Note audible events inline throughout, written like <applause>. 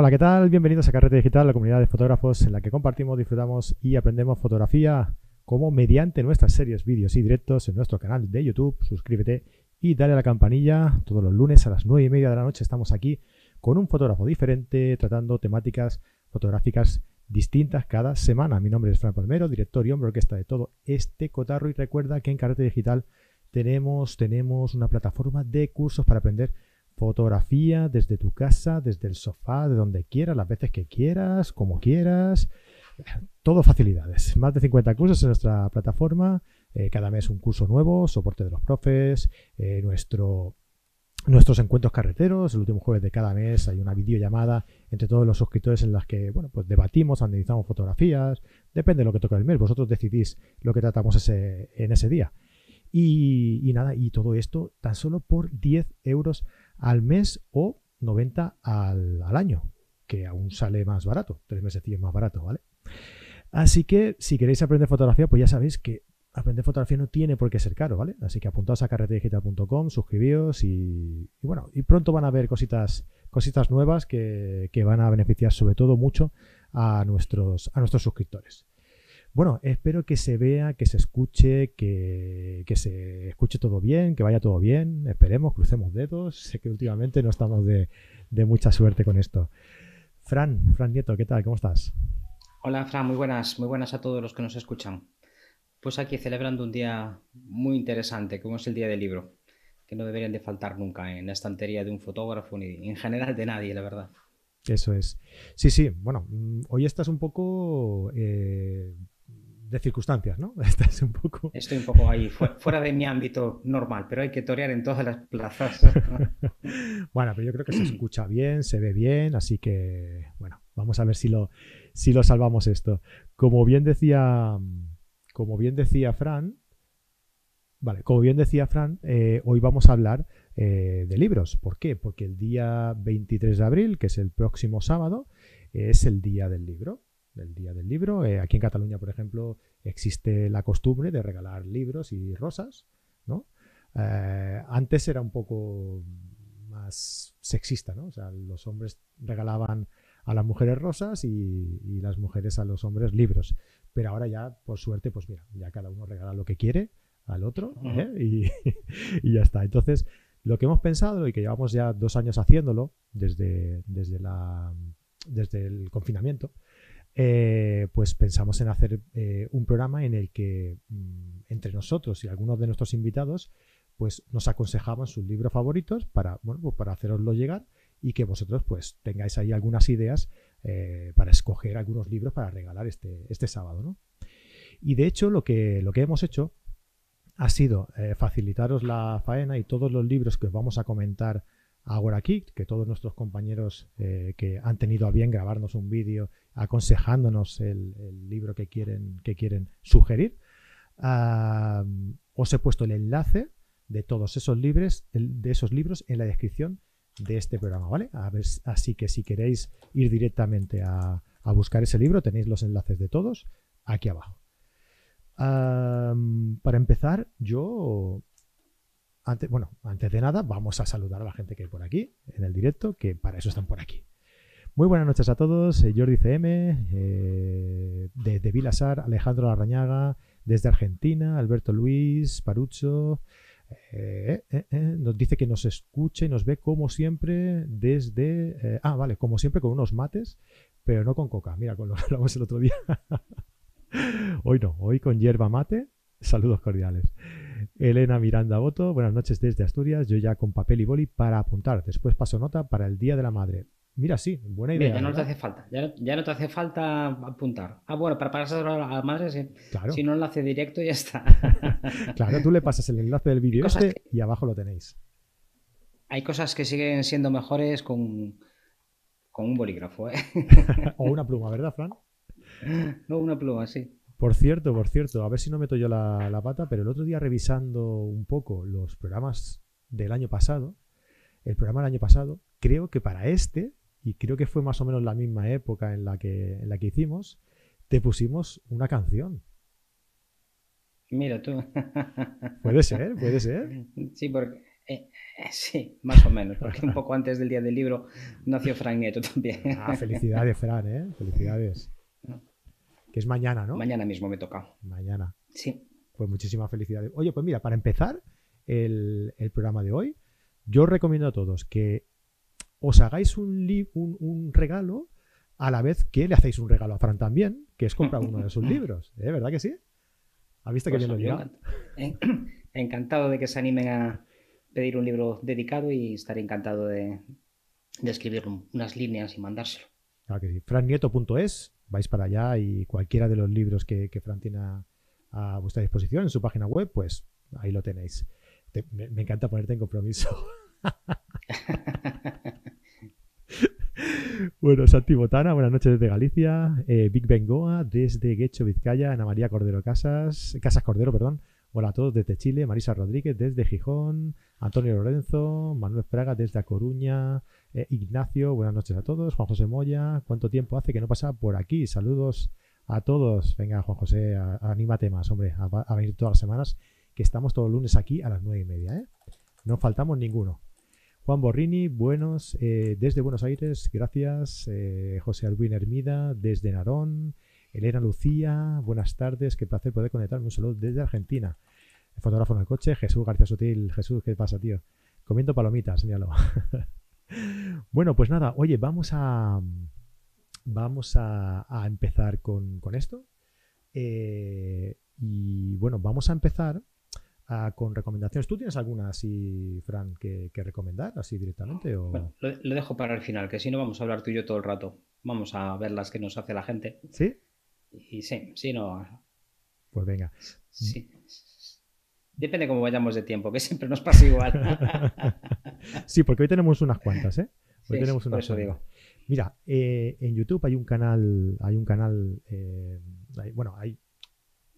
Hola, ¿qué tal? Bienvenidos a Carrete Digital, la comunidad de fotógrafos en la que compartimos, disfrutamos y aprendemos fotografía como mediante nuestras series, vídeos y directos en nuestro canal de YouTube. Suscríbete y dale a la campanilla. Todos los lunes a las 9 y media de la noche estamos aquí con un fotógrafo diferente, tratando temáticas fotográficas distintas cada semana. Mi nombre es Fran Palmero, director y hombre orquesta de todo este cotarro. Y recuerda que en Carrete Digital tenemos, tenemos una plataforma de cursos para aprender fotografía desde tu casa, desde el sofá, de donde quieras, las veces que quieras, como quieras. Todo facilidades. Más de 50 cursos en nuestra plataforma. Eh, cada mes un curso nuevo, soporte de los profes, eh, nuestro, nuestros encuentros carreteros. El último jueves de cada mes hay una videollamada entre todos los suscriptores en las que bueno, pues debatimos, analizamos fotografías. Depende de lo que toca el mes. Vosotros decidís lo que tratamos ese, en ese día. Y, nada, y todo esto tan solo por 10 euros al mes o 90 al, al año, que aún sale más barato, tres meses más barato, ¿vale? Así que si queréis aprender fotografía, pues ya sabéis que aprender fotografía no tiene por qué ser caro, ¿vale? Así que apuntaos a carretedigital.com, suscribíos y, y, bueno, y pronto van a haber cositas, cositas nuevas que, que, van a beneficiar sobre todo mucho a nuestros, a nuestros suscriptores. Bueno, espero que se vea, que se escuche, que, que, se escuche todo bien, que vaya todo bien. Esperemos, crucemos dedos. Sé que últimamente no estamos de, de mucha suerte con esto. Fran, Fran Nieto, ¿qué tal? ¿Cómo estás? Hola, Fran, muy buenas, muy buenas a todos los que nos escuchan. Pues aquí celebrando un día muy interesante, como es el Día del Libro, que no deberían de faltar nunca en la estantería de un fotógrafo ni en general de nadie, la verdad. Eso es. Sí, sí, bueno, mm, hoy estás un poco eh, de circunstancias, ¿no? <laughs> Estás un poco... Estoy un poco ahí, fuera de mi ámbito normal, pero hay que torear en todas las plazas. <laughs> bueno, pero yo creo que se escucha bien, se ve bien, así que, bueno, vamos a ver si lo, si lo salvamos esto. Como bien decía, como bien decía Fran, vale, como bien decía Fran, eh, hoy vamos a hablar eh, de libros. ¿Por qué? Porque el día 23 de abril, que es el próximo sábado, es el día del libro del Día del Libro. Eh, aquí en Cataluña, por ejemplo, existe la costumbre de regalar libros y rosas, ¿no? Eh, antes era un poco más sexista, ¿no? O sea, los hombres regalaban a las mujeres rosas y, y, las mujeres a los hombres libros. Pero ahora ya, por suerte, pues mira, ya cada uno regala lo que quiere al otro ¿eh? <laughs> y, y, ya está. Entonces, lo que hemos pensado y que llevamos ya dos años haciéndolo desde, desde, la, desde el confinamiento, eh, pues pensamos en hacer eh, un programa en el que mm, entre nosotros y algunos de nuestros invitados pues nos aconsejaban sus libros favoritos para, bueno, pues para haceroslo llegar y que vosotros pues tengáis ahí algunas ideas eh, para escoger algunos libros para regalar este, este sábado. ¿no? Y de hecho lo que, lo que hemos hecho ha sido facilitaros la faena y todos los libros que os vamos a comentar ahora aquí, que todos nuestros compañeros eh, que han tenido a bien grabarnos un vídeo aconsejándonos el, libro que quieren, que quieren sugerir, os he puesto el enlace de todos esos libros, de esos libros en la descripción de este programa, ¿vale? Así que si queréis ir directamente a, buscar ese libro, tenéis los enlaces de todos aquí abajo. Para empezar, yo antes, bueno, antes de nada, vamos a saludar a la gente que hay por aquí, en el directo, que para eso están por aquí. Muy buenas noches a todos, eh, Jordi CM, eh, desde Vilasar, Alejandro Larrañaga, desde Argentina, Alberto Luis, Parucho, eh, nos dice que nos escucha y nos ve como siempre desde... ah, vale, como siempre con unos mates, pero no con coca. Mira, con lo que hablamos el otro día. <laughs> hoy no, hoy con hierba mate. Saludos cordiales. Elena Miranda Boto, buenas noches desde Asturias. Yo ya con papel y boli para apuntar. Después paso nota para el Día de la Madre. Mira, sí, buena idea. Ya no ¿verdad? te hace falta, ya no, ya no, te hace falta apuntar. Ah, bueno, para pasar a la madre, sí. Claro. si no enlace directo, ya está. <laughs> claro, tú le pasas el enlace del vídeo este que... y abajo lo tenéis. Hay cosas que siguen siendo mejores con, con un bolígrafo, ¿eh? <laughs> o una pluma, ¿verdad, Fran? <laughs> No, una pluma, sí. Por cierto, por cierto, a ver si no meto yo la, la, pata, pero el otro día revisando un poco los programas del año pasado, el programa del año pasado, creo que para este, y creo que fue más o menos la misma época en la que, en la que hicimos, te pusimos una canción. Mira tú. <laughs> Puede ser, puede ser. Sí, porque Eh, eh, sí, más o menos, porque un poco antes del día del libro nació Fran Nieto también. Ah, felicidades, Fran, ¿eh? Felicidades. Que es mañana, ¿no? Mañana mismo me toca. Mañana. Sí. Pues muchísimas felicidades. Oye, pues mira, para empezar el, programa de hoy, yo os recomiendo a todos que os hagáis un, un, regalo a la vez que le hacéis un regalo a Fran también, que es comprar uno de sus <laughs> libros. ¿Eh? ¿Verdad que sí? ¿Ha visto que pues bien lo <clears throat> Encantado de que se animen a pedir un libro dedicado y estaré encantado de, escribir unas líneas y mandárselo. Claro que sí. frannieto.es, vais para allá y cualquiera de los libros que, Fran tiene a, vuestra disposición en su página web, pues ahí lo tenéis. me, me encanta ponerte en compromiso. <laughs> Bueno, Santi Botana, buenas noches desde Galicia. Eh, Big Bengoa desde Guecho, Vizcaya. Ana María Cordero Casas, Casas Cordero, perdón. Hola a todos desde Chile. Marisa Rodríguez desde Gijón. Antonio Lorenzo. Manuel Fraga desde A Coruña. Eh, Ignacio, buenas noches a todos. Juan José Moya, ¿cuánto tiempo hace que no pasa por aquí? Saludos a todos. Venga, Juan José, anímate más, hombre, a, venir todas las semanas, que estamos todos los lunes aquí a las nueve y media. ¿eh? No faltamos ninguno. Juan Borrini, buenos, eh, desde Buenos Aires, gracias. Eh, José Albuín Hermida, desde Narón. Elena Lucía, buenas tardes, qué placer poder conectarme. Un saludo desde Argentina. El fotógrafo en el coche, Jesús García Sutil. Jesús, ¿qué pasa, tío? Comiendo palomitas, míralo. <laughs> bueno, pues nada, oye, vamos a, vamos a, empezar con, esto. Eh, y bueno, vamos a empezar con recomendaciones. ¿Tú tienes alguna así, Fran, que, recomendar así directamente? O... Bueno, lo, dejo para el final, que si no vamos a hablar tú y yo todo el rato. Vamos a ver las que nos hace la gente. ¿Sí? Y sí, sí, no. Pues venga. Sí. Depende cómo vayamos de tiempo, que siempre nos pasa igual. <laughs> sí, porque hoy tenemos unas cuantas, ¿eh? Hoy tenemos unas por eso digo. Mira, eh, en YouTube hay un canal, hay un canal, eh, bueno, hay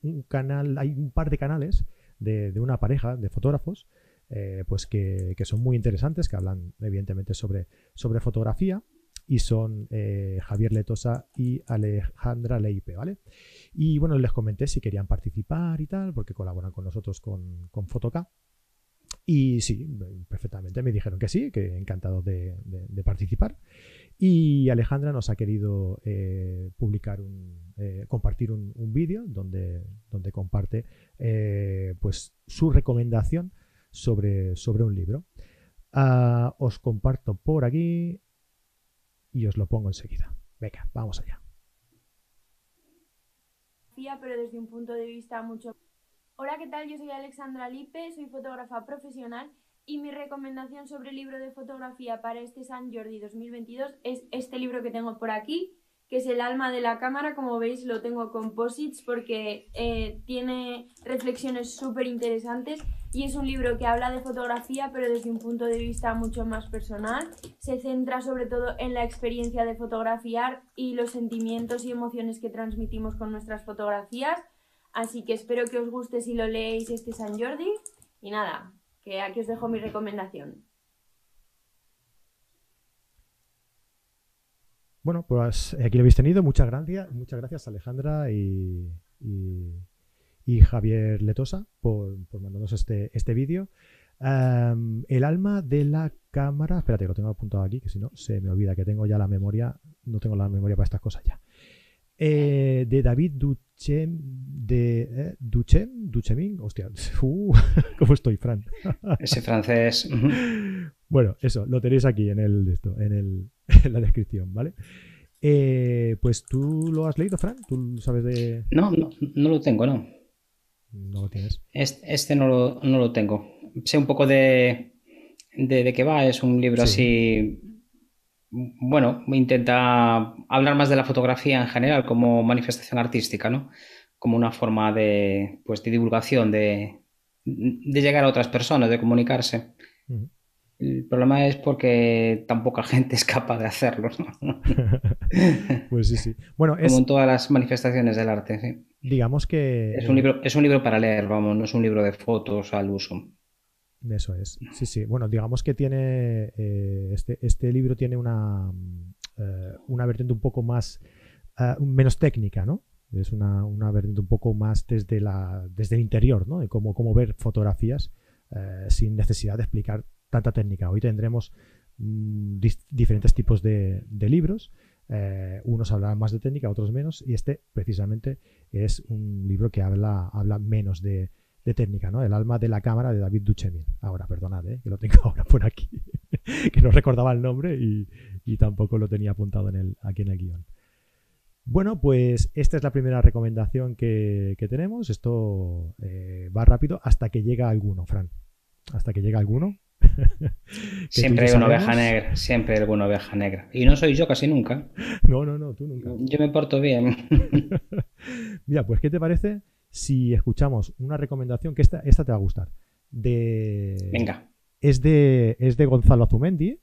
un canal, hay un par de canales de, una pareja de fotógrafos, eh, pues que, son muy interesantes, que hablan evidentemente sobre, sobre fotografía y son eh, Javier Letosa y Alejandra Leipe, ¿vale? Y bueno, les comenté si querían participar y tal, porque colaboran con nosotros con, con Y sí, perfectamente me dijeron que sí, que encantados de, participar. Y Alejandra nos ha querido eh, publicar un, eh, compartir un, vídeo donde, donde comparte pues su recomendación sobre, sobre un libro. Ah, os comparto por aquí y os lo pongo enseguida. Venga, vamos allá. Pero desde un punto de vista mucho. Hola, ¿qué tal? Yo soy Alexandra Lipe, soy fotógrafa profesional y mi recomendación sobre el libro de fotografía para este San Jordi 2022 es este libro que tengo por aquí, que es el alma de la cámara. Como veis, lo tengo composites porque eh, tiene reflexiones súper interesantes y es un libro que habla de fotografía, pero desde un punto de vista mucho más personal. Se centra sobre todo en la experiencia de fotografiar y los sentimientos y emociones que transmitimos con nuestras fotografías. Así que espero que os guste si lo leéis este San Jordi. Y nada, que aquí os dejo mi recomendación. Bueno, pues aquí lo habéis tenido. Muchas gracias, muchas gracias Alejandra y, Javier Letosa por, mandarnos este, este vídeo. el alma de la cámara. Espérate, lo tengo apuntado aquí, que si no se me olvida que tengo ya la memoria. No tengo la memoria para estas cosas ya. Eh, de David Duchem, de eh, Duchem, hostia, <laughs> uh, ¿cómo estoy, Fran? Ese francés. <laughs> bueno, eso, lo tenéis aquí en el, esto, en el, en <laughs> la descripción, ¿vale? Eh, pues tú lo has leído, Fran, tú sabes de. No, no, no lo tengo, no. No lo tienes. Este, este no, lo, no, lo, tengo. Sé un poco de, de, qué va, es un libro así. Bueno, intenta hablar más de la fotografía en general como manifestación artística, ¿no? Como una forma de, pues, de divulgación, de, de llegar a otras personas, de comunicarse. El problema es porque tan poca gente <laughs> es capaz de hacerlo. <laughs> pues sí, sí. Bueno, Como en todas las manifestaciones del arte, sí. Digamos que... Es un, libro, es un libro para leer, vamos, no es un libro de fotos al uso. Eso es. Sí, sí. Bueno, digamos que tiene... Eh, este, este, libro tiene una, eh, una vertiente un poco más... Eh, menos técnica, ¿no? Es una, una, vertiente un poco más desde, la, desde el interior, ¿no? De cómo, cómo ver fotografías sin necesidad de explicar tanta técnica. Hoy tendremos mm, diferentes tipos de, libros. Eh, unos hablarán más de técnica, otros menos, y este precisamente es un libro que habla, habla menos de, técnica, ¿no? El alma de la cámara de David Duchemin. Ahora, perdonad, ¿eh? que lo tengo <laughs> ahora por aquí, <laughs> que no recordaba el nombre y, tampoco lo tenía apuntado en el, aquí en el guion. Bueno, pues esta es la primera recomendación que, tenemos. Esto eh, va rápido hasta que llega alguno, Fran. Hasta que llega alguno. <laughs> siempre hay una oveja negra, siempre hay alguna oveja negra. Y no soy yo casi nunca. No, no, no, tú nunca. Yo me porto bien. <laughs> Mira, pues ¿qué te parece si escuchamos una recomendación que esta, esta te va a gustar? De... Venga. Es de, es de Gonzalo Azumendi,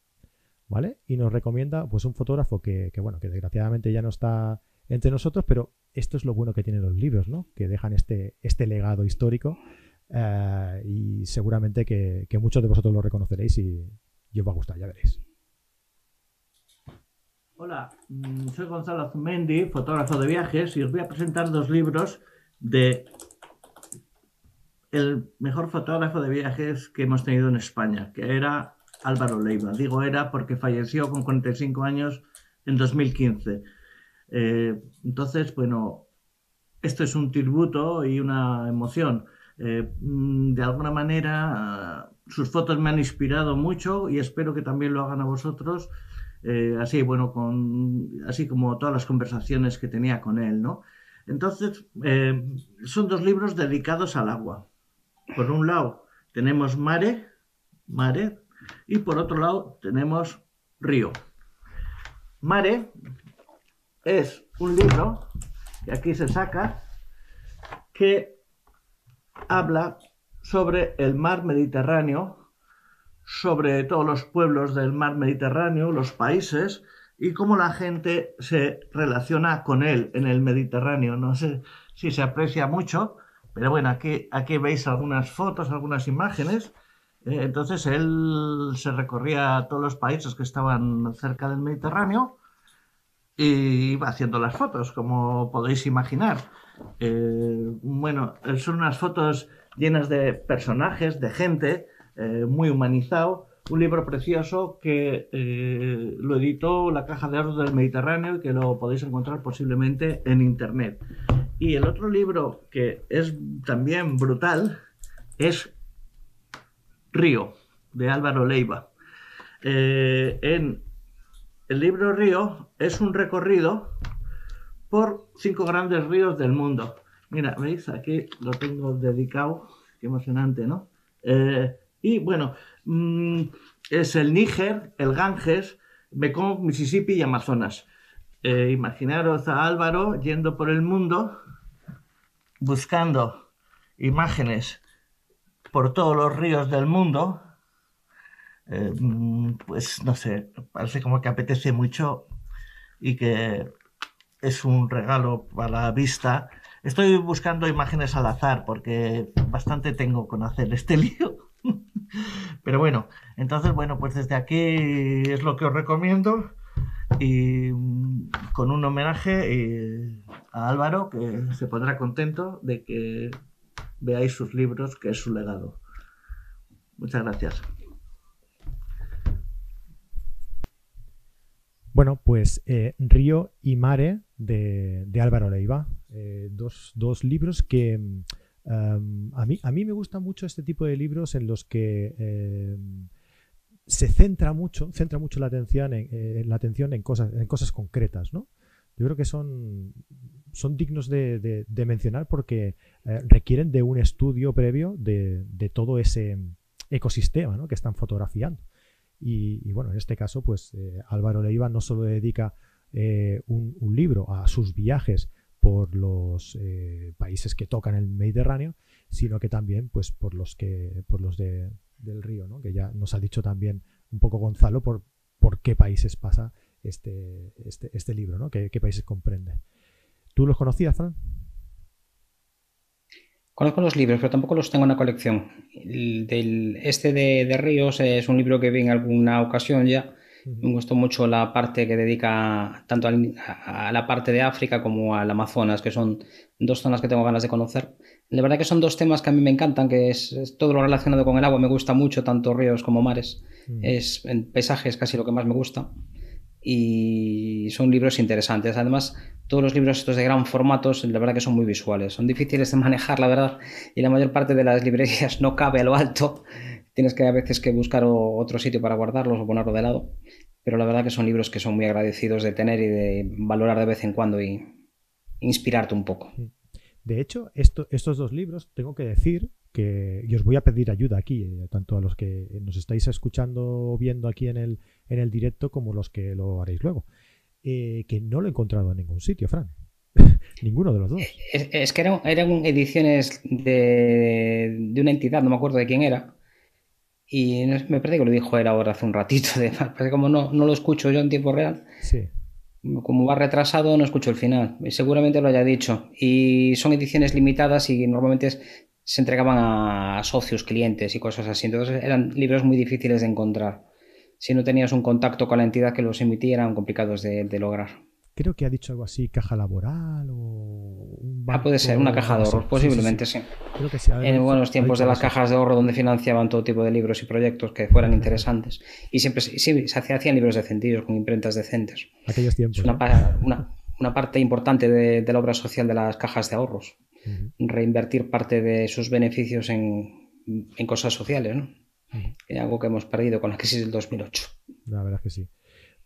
¿vale? Y nos recomienda pues un fotógrafo que, que, bueno, que desgraciadamente ya no está entre nosotros, pero esto es lo bueno que tienen los libros, ¿no? Que dejan este, este legado histórico eh, y seguramente que, muchos de vosotros lo reconoceréis y, os va a gustar, ya veréis. Hola, mm, soy Gonzalo Azumendi, fotógrafo de viajes, y os voy a presentar dos libros de el mejor fotógrafo de viajes que hemos tenido en España, que era Álvaro Leiva. Digo era porque falleció con 45 años en 2015. Eh, entonces, bueno, esto es un tributo y una emoción. Eh, mm, de alguna manera, sus fotos me han inspirado mucho y espero que también lo hagan a vosotros. Eh, así, bueno, con, así como todas las conversaciones que tenía con él, ¿no? Entonces, son dos libros dedicados al agua. Por un lado, tenemos Mare, Mare, y por otro lado, tenemos Río. Mare es un libro que aquí se saca que habla sobre el mar Mediterráneo, sobre todos los pueblos del mar Mediterráneo, los países y cómo la gente se relaciona con él en el Mediterráneo. No sé si se aprecia mucho, pero bueno, aquí, veis algunas fotos, algunas imágenes. Eh, entonces él se recorría a todos los países que estaban cerca del Mediterráneo y iba haciendo las fotos, como podéis imaginar. Eh, bueno, son unas fotos llenas de personajes, de gente, eh, muy humanizado. Un libro precioso que eh, lo editó la Caja de Oro del Mediterráneo y que lo podéis encontrar posiblemente en internet. Y el otro libro que es también brutal es Río, de Álvaro Leiva. en el libro Río es un recorrido por cinco grandes ríos del mundo. Mira, ¿veis? Aquí lo tengo dedicado. Qué emocionante, ¿no? Eh, y bueno, mm, es el Níger, el Ganges, Mekong, Mississippi y Amazonas. Eh, imaginaros a Álvaro yendo por el mundo buscando imágenes por todos los ríos del mundo eh, mm, pues no sé, parece como que apetece mucho y que es un regalo para la vista. Estoy buscando imágenes al azar porque bastante tengo con hacer este <laughs> lío. Pero bueno, entonces, bueno, pues desde aquí es lo que os recomiendo y mm, con un homenaje eh, a Álvaro que se pondrá contento de que veáis sus libros, que es su legado. Muchas gracias. Bueno, pues eh, Río y Mare de, Álvaro Leiva. Eh, dos, libros que em, a, mí, a mí me gusta mucho este tipo de libros en los que em, se centra mucho, centra mucho la atención en, eh, la atención en cosas, en cosas concretas, ¿no? Yo creo que son, son dignos de, mencionar porque requieren de un estudio previo de, de todo ese ecosistema ¿no? que están fotografiando. Y, bueno, en este caso, pues eh, Álvaro Leiva no solo dedica eh, un, libro a sus viajes por los eh, países que tocan el Mediterráneo, sino que también pues por los que por los de, del río, ¿no? que ya nos ha dicho también un poco Gonzalo por, por qué países pasa este, este, este libro, ¿no? ¿Qué, qué países comprende. ¿Tú los conocías, Fran? Conozco los libros, pero tampoco los tengo en la colección. del, este de, Ríos es un libro que vi en alguna ocasión ya Me gustó mucho la parte que dedica tanto a la parte de África como al Amazonas, que son dos zonas que tengo ganas de conocer. La verdad que son dos temas que a mí me encantan, que es, todo lo relacionado con el agua, me gusta mucho, tanto ríos como mares. Mm. Es en paisajes casi lo que más me gusta. Y son libros interesantes. Además, todos los libros estos de gran formato, la verdad que son muy visuales. Son difíciles de <laughs> manejar, la verdad, y la mayor parte de las librerías no cabe a lo alto. Tienes que a veces que buscar otro sitio para guardarlos o ponerlo de lado. Pero la verdad que son libros que son muy agradecidos de tener y de valorar de vez en cuando y inspirarte un poco. De hecho, estos dos libros, tengo que decir que, y os voy a pedir ayuda aquí, eh, tanto a los que nos estáis escuchando o viendo aquí en el, en el directo como los que lo haréis luego, eh, que no lo he encontrado en ningún sitio, Fran. <laughs> Ninguno de los dos. Es, que eran, eran ediciones de, de, una entidad, no me acuerdo de quién era. Y me parece que lo dijo él ahora hace un ratito. <laughs> De, como no, no lo escucho yo en tiempo real. Sí como va retrasado, no escucho el final. Seguramente lo haya dicho. Y son ediciones limitadas y normalmente se entregaban a socios, clientes y cosas así. Entonces eran libros muy difíciles de encontrar. Si no tenías un contacto con la entidad que los emitía, eran complicados de, lograr. Creo que ha dicho algo así, caja laboral o Ah, puede ser, una caja de ahorros, posiblemente sí. en buenos tiempos de las cajas de ahorro donde financiaban todo tipo de libros y proyectos que fueran interesantes. Y siempre sí, se hacían libros decentillos con imprentas decentes. Aquellos tiempos. Es una, una, parte importante de, la obra social de las cajas de ahorros. Reinvertir parte de sus beneficios en, en cosas sociales, ¿no? algo que hemos perdido con la crisis del 2008. La verdad es que sí.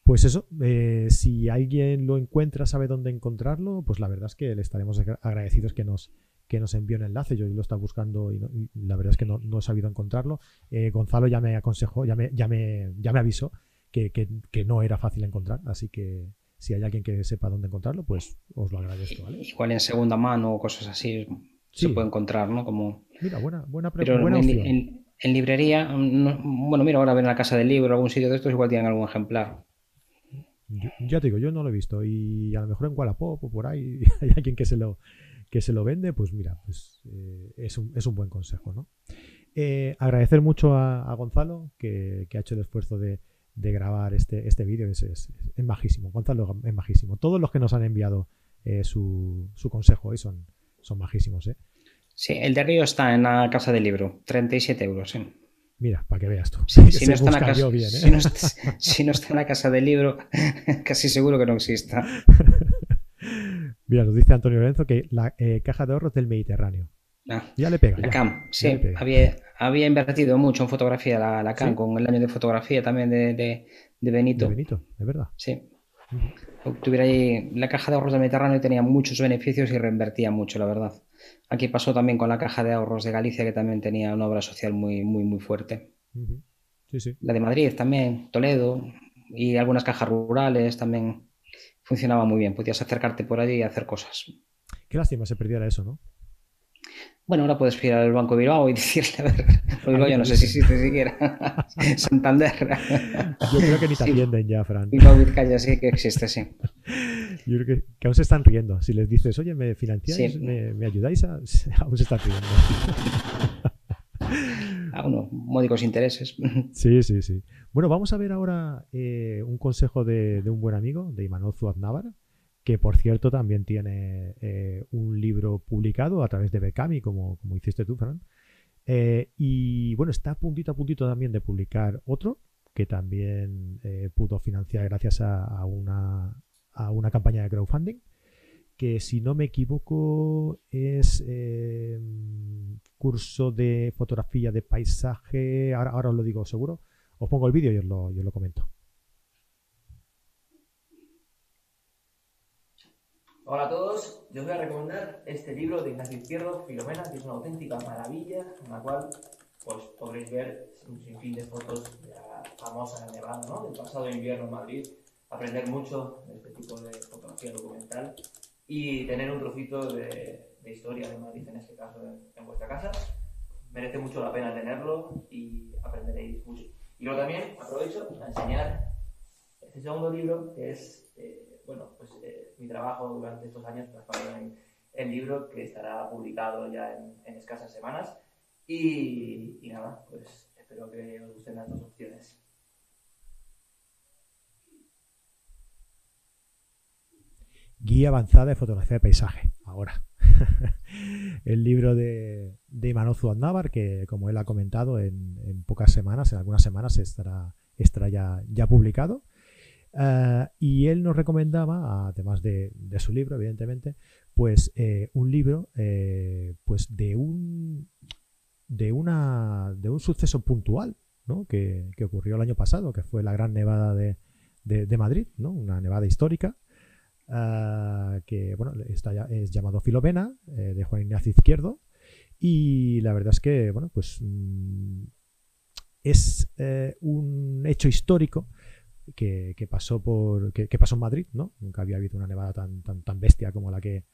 Pues eso, eh, si alguien lo encuentra, sabe dónde encontrarlo, pues la verdad es que le estaremos agradecidos que nos, que nos envíe un enlace. Yo lo estaba buscando y, la verdad es que no, he sabido encontrarlo. Eh, Gonzalo ya me aconsejó, ya me, ya me, ya me avisó que, no era fácil encontrar, así que si hay alguien que sepa dónde encontrarlo, pues os lo agradezco. Igual en segunda mano o cosas así se puede encontrar, ¿no? Como... Mira, buena, buena, buena en, en, librería, bueno, mira, ahora ven a la casa del libro, algún sitio de estos, igual tienen algún ejemplar. ya te digo, yo no lo he visto y a lo mejor en Wallapop o por ahí <laughs> hay alguien que se lo, que se lo vende, pues mira, pues eh, es, un, es, un, buen consejo, ¿no? Eh, agradecer mucho a, Gonzalo que, ha hecho el esfuerzo de, grabar este, este vídeo, es, es, es, majísimo, Gonzalo es majísimo. Todos los que nos han enviado eh, su, su, consejo hoy son, son majísimos, ¿eh? Sí, el de Río está en la casa del libro, 37 euros, ¿eh? Mira, para que veas tú. <laughs> si, no está en la casa, si, no está, en la casa del libro, <laughs> casi seguro que no exista. <laughs> Mira, nos dice Antonio Lorenzo que la eh, caja de ahorros del Mediterráneo. Ah, ya le pega. La CAM, sí. Había, había, invertido mucho en fotografía la, la CAM, con el año de fotografía también de, de, Benito. De Benito, es verdad. Sí. Tuviera ahí la caja de ahorros del Mediterráneo y tenía muchos beneficios y reinvertía mucho, la verdad. Aquí pasó también con la Caja de Ahorros de Galicia, que también tenía una obra social muy, muy, muy fuerte. La de Madrid también, Toledo y algunas cajas rurales también funcionaba muy bien. Podías acercarte por allí y hacer cosas. Qué lástima se perdiera eso, ¿no? Bueno, ahora puedes ir al Banco de Bilbao y <laughs> decirle, a ver, <laughs> Bilbao yo no sé si existe siquiera. <laughs> Santander. Yo creo que ni te atienden ya, Fran. Bilbao Vizcaya sí que existe, sí. Yo creo que, aún se están riendo. Si les dices, oye, ¿me financiáis? ¿Me, ayudáis? A... aún se están riendo. a unos módicos intereses. Sí, sí, sí. Bueno, vamos a ver ahora eh, un consejo de, un buen amigo, de Imanol Zuad que por cierto también tiene eh, un libro publicado a través de Becami, como, como hiciste tú, Fran. Eh, y bueno, está a puntito a puntito también de publicar otro que también pudo financiar gracias a, una, a una campaña de crowdfunding que si no me equivoco es eh, curso de fotografía de paisaje, ahora, ahora os lo digo seguro, os pongo el vídeo y os lo, os lo comento. Hola a todos, yo os voy a recomendar este libro de Ignacio Izquierdo, Filomena, que es una auténtica maravilla, en la cual pues, podréis ver un sinfín de fotos de la famosa nevada ¿no? del pasado invierno en Madrid, aprender mucho de este tipo de fotografía documental y tener un trocito de, historia de Madrid, en este caso, en, vuestra casa. Merece mucho la pena tenerlo y aprenderéis mucho. Y luego también aprovecho para enseñar este segundo libro, que es, eh, bueno, pues eh, mi trabajo durante estos años transformado en, en libro que estará publicado ya en, escasas semanas. Y, nada, pues espero que os gusten las dos opciones. Guía avanzada de fotografía de paisaje, ahora. <laughs> el libro de, de Manozu Aznábar, que como él ha comentado, en, pocas semanas, en algunas semanas estará, estará ya publicado. Eh, y él nos recomendaba, además de, su libro, evidentemente, pues eh, un libro eh, pues de un de una de un suceso puntual ¿no? que, ocurrió el año pasado, que fue la gran nevada de, de, Madrid, ¿no? una nevada histórica, que bueno, está ya, es llamado Filomena, de Juan Ignacio Izquierdo, y la verdad es que bueno, pues mm, es un hecho histórico que, pasó por que, pasó en Madrid, ¿no? Nunca había habido una nevada tan, tan, tan bestia como la que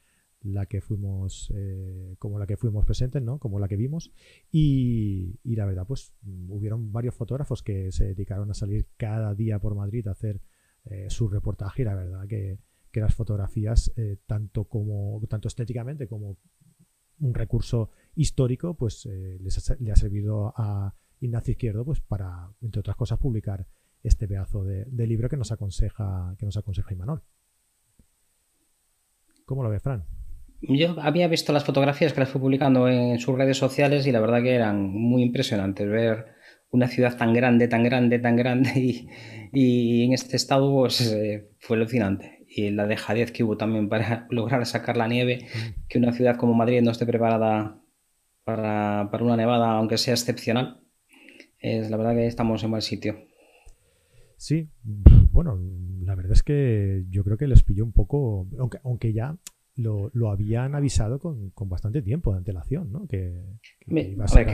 la que fuimos eh, como la que fuimos presentes, ¿no? Como la que vimos y, la verdad, pues hubieron varios fotógrafos que se dedicaron a salir cada día por Madrid a hacer eh, su reportaje y la verdad que, las fotografías eh, tanto como tanto estéticamente como un recurso histórico, pues les le ha servido a Ignacio Izquierdo pues para entre otras cosas publicar este pedazo de, libro que nos aconseja que nos aconseja Imanol. ¿Cómo lo ve, Fran? Yo había visto las fotografías que las fue publicando en sus redes sociales y la verdad que eran muy impresionantes ver una ciudad tan grande, tan grande, tan grande y, en este estado pues, eh, fue alucinante. Y la dejadez que hubo también para <laughs> lograr sacar la nieve, mm. que una ciudad como Madrid no esté preparada para, para una nevada, aunque sea excepcional, es la verdad que estamos en mal sitio. Sí, bueno, la verdad es que yo creo que les pilló un poco, aunque, aunque ya lo, habían avisado con, bastante tiempo de antelación, ¿no? Que,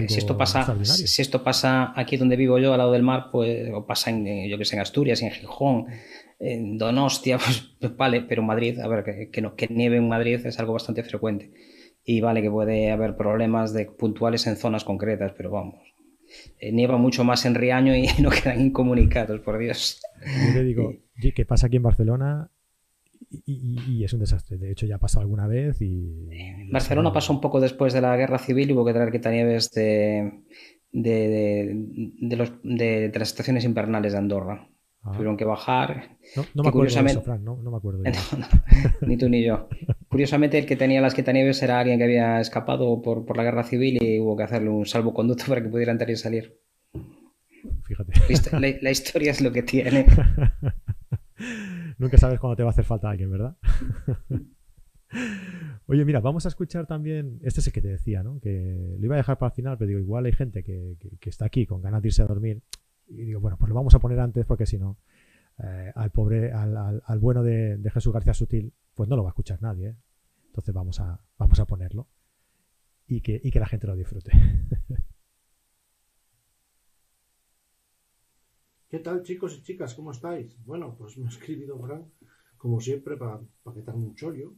si esto pasa, si esto pasa aquí donde vivo yo, al lado del mar, pues, o pasa en, eh, yo que sé, en Asturias, en Gijón, en Donostia, <laughs> pues, pues vale, pero en Madrid, a ver, que, que, no, que nieve en Madrid es algo bastante frecuente. Y vale que puede haber problemas de puntuales en zonas concretas, pero vamos, eh, nieva mucho más en Riaño y <laughs> no quedan incomunicados, por Dios. Yo te digo, ¿qué pasa aquí en Barcelona? Y, es un desastre. De hecho, ya ha pasado alguna vez. y Barcelona pasó un poco después de la guerra civil y hubo que traer quitanieves de, de, de, los, de, las estaciones invernales de Andorra. Ah. Tuvieron que bajar. No, me acuerdo de eso, no, me acuerdo. <laughs> <laughs> ni tú ni yo. Curiosamente, el que tenía las quitanieves era alguien que había escapado por, por la guerra civil y hubo que hacerle un salvoconducto <laughs> para que pudiera entrar y salir. Fíjate. La, historia es lo que tiene. Nunca sabes cuándo te va a hacer falta alguien, ¿verdad? Oye, mira, vamos a escuchar también. Este es el que te decía, ¿no? Que lo iba a dejar para el final, pero digo, igual hay gente que, que está aquí con ganas de irse a dormir y digo, bueno, pues lo vamos a poner antes porque si no, eh, al pobre, al, al, bueno de, Jesús García Sutil, pues no lo va a escuchar nadie. ¿eh? Entonces vamos a, vamos a ponerlo y que, y que la gente lo disfrute. <laughs> ¿Qué tal chicos y chicas? ¿Cómo estáis? Bueno, pues me ha escrito Fran, como siempre, para paquetarme un chollo.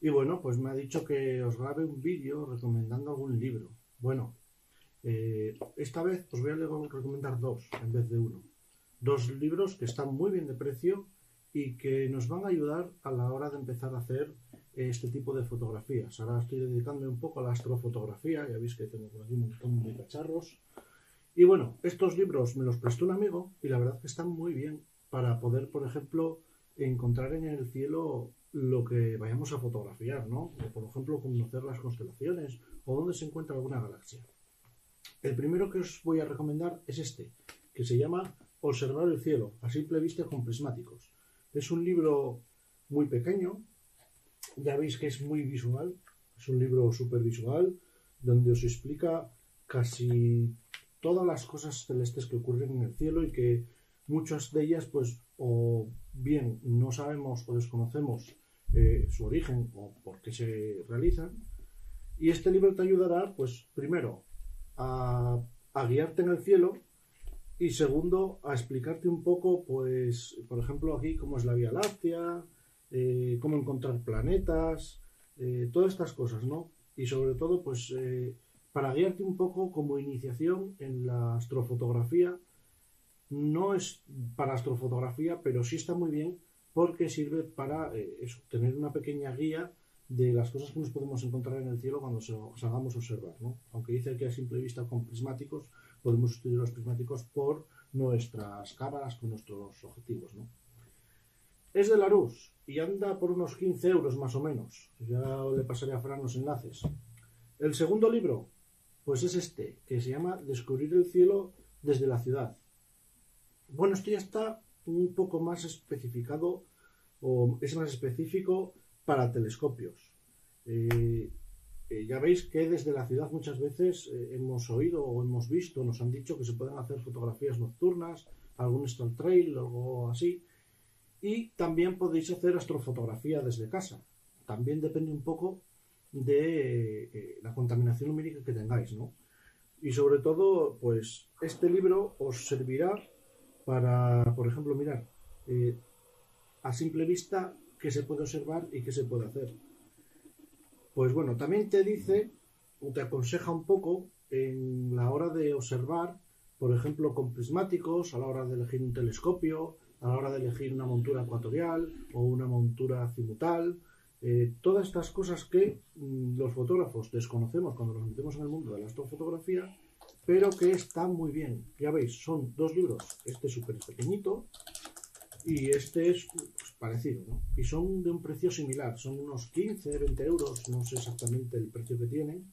Y bueno, pues me ha dicho que os grabe un vídeo recomendando algún libro. Bueno, eh, esta vez os voy a recomendar dos en vez de uno. Dos libros que están muy bien de precio y que nos van a ayudar a la hora de empezar a hacer este tipo de fotografías. Ahora estoy dedicándome un poco a la astrofotografía, ya veis que tengo por aquí un montón de cacharros. Y bueno, estos libros me los prestó un amigo y la verdad que están muy bien para poder, por ejemplo, encontrar en el cielo lo que vayamos a fotografiar, ¿no? O por ejemplo, conocer las constelaciones o dónde se encuentra alguna galaxia. El primero que os voy a recomendar es este, que se llama Observar el cielo, a simple vista con prismáticos. Es un libro muy pequeño, ya veis que es muy visual, es un libro súper visual, donde os explica casi todas las cosas celestes que ocurren en el cielo y que muchas de ellas, pues, o bien no sabemos o desconocemos eh, su origen o por qué se realizan. Y este libro te ayudará, pues, primero, a, guiarte en el cielo y segundo, a explicarte un poco, pues, por ejemplo, aquí cómo es la Vía Láctea, eh, cómo encontrar planetas, eh, todas estas cosas, ¿no? Y sobre todo, pues, eh, para guiarte un poco como iniciación en la astrofotografía. No es para astrofotografía, pero sí está muy bien porque sirve para eso, tener una pequeña guía de las cosas que nos podemos encontrar en el cielo cuando salgamos a observar. ¿no? Aunque dice que a simple vista con prismáticos, podemos estudiar los prismáticos por nuestras cámaras, con nuestros objetivos. ¿no? Es de Larousse, y anda por unos 15 euros más o menos. Ya le pasaré a Fran los enlaces. El segundo libro, pues es este, que se llama Descubrir el cielo desde la ciudad. Bueno, esto ya está un poco más especificado o es más específico para telescopios. Eh, eh, ya veis que desde la ciudad muchas veces eh, hemos oído o hemos visto, nos han dicho que se pueden hacer fotografías nocturnas, algún Star Trail algo así. Y también podéis hacer astrofotografía desde casa. También depende un poco de la contaminación lumínica que tengáis, ¿no? Y sobre todo, pues este libro os servirá para, por ejemplo, mirar a simple vista qué se puede observar y qué se puede hacer. Pues bueno, también te dice o te aconseja un poco en la hora de observar, por ejemplo, con prismáticos, a la hora de elegir un telescopio, a la hora de elegir una montura ecuatorial o una montura azimutal, eh, todas estas cosas que mm, los fotógrafos desconocemos cuando nos metemos en el mundo de la astrofotografía, pero que están muy bien. Ya veis, son dos libros, este súper pequeñito y este es pues, parecido, ¿no? Y son de un precio similar, son unos 15, 20 euros, no sé exactamente el precio que tienen,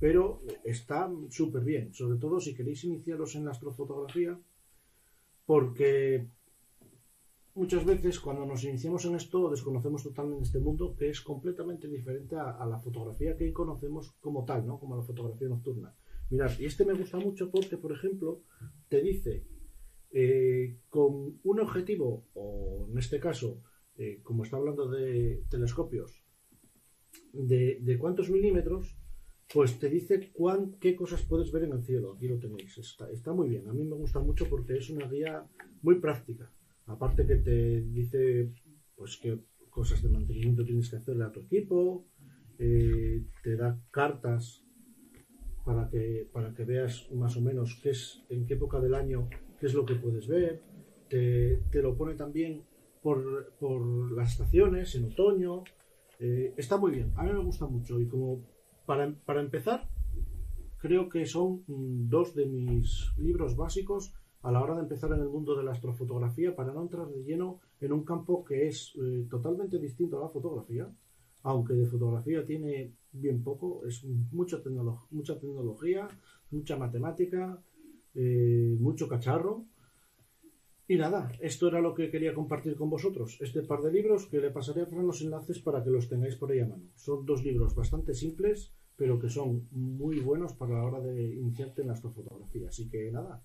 pero está súper bien, sobre todo si queréis iniciaros en la astrofotografía, porque muchas veces cuando nos iniciamos en esto desconocemos totalmente este mundo que es completamente diferente a, la fotografía que conocemos como tal, ¿no? Como la fotografía nocturna. Mirad, y este me gusta mucho porque, por ejemplo, te dice eh, con un objetivo, o en este caso, eh, como está hablando de telescopios, de, cuántos milímetros, pues te dice cuán, qué cosas puedes ver en el cielo. Aquí lo tenéis. Está, muy bien. A mí me gusta mucho porque es una guía muy práctica. Aparte que te dice pues qué cosas de mantenimiento tienes que hacerle a tu equipo, eh, te da cartas para que, para que veas más o menos qué es, en qué época del año qué es lo que puedes ver, te, lo pone también por, las estaciones, en otoño. Eh, está muy bien, a mí me gusta mucho y como para, para empezar, creo que son mm, dos de mis libros básicos a la hora de empezar en el mundo de la astrofotografía para no entrar de lleno en un campo que es eh, totalmente distinto a la fotografía, aunque de fotografía tiene bien poco, es mucha, mucha tecnología, mucha matemática, eh, mucho cacharro. Y nada, esto era lo que quería compartir con vosotros. Este par de libros que le pasaré Fran los enlaces para que los tengáis por ahí a mano. Son dos libros bastante simples, pero que son muy buenos para la hora de iniciarte en la astrofotografía. Así que nada,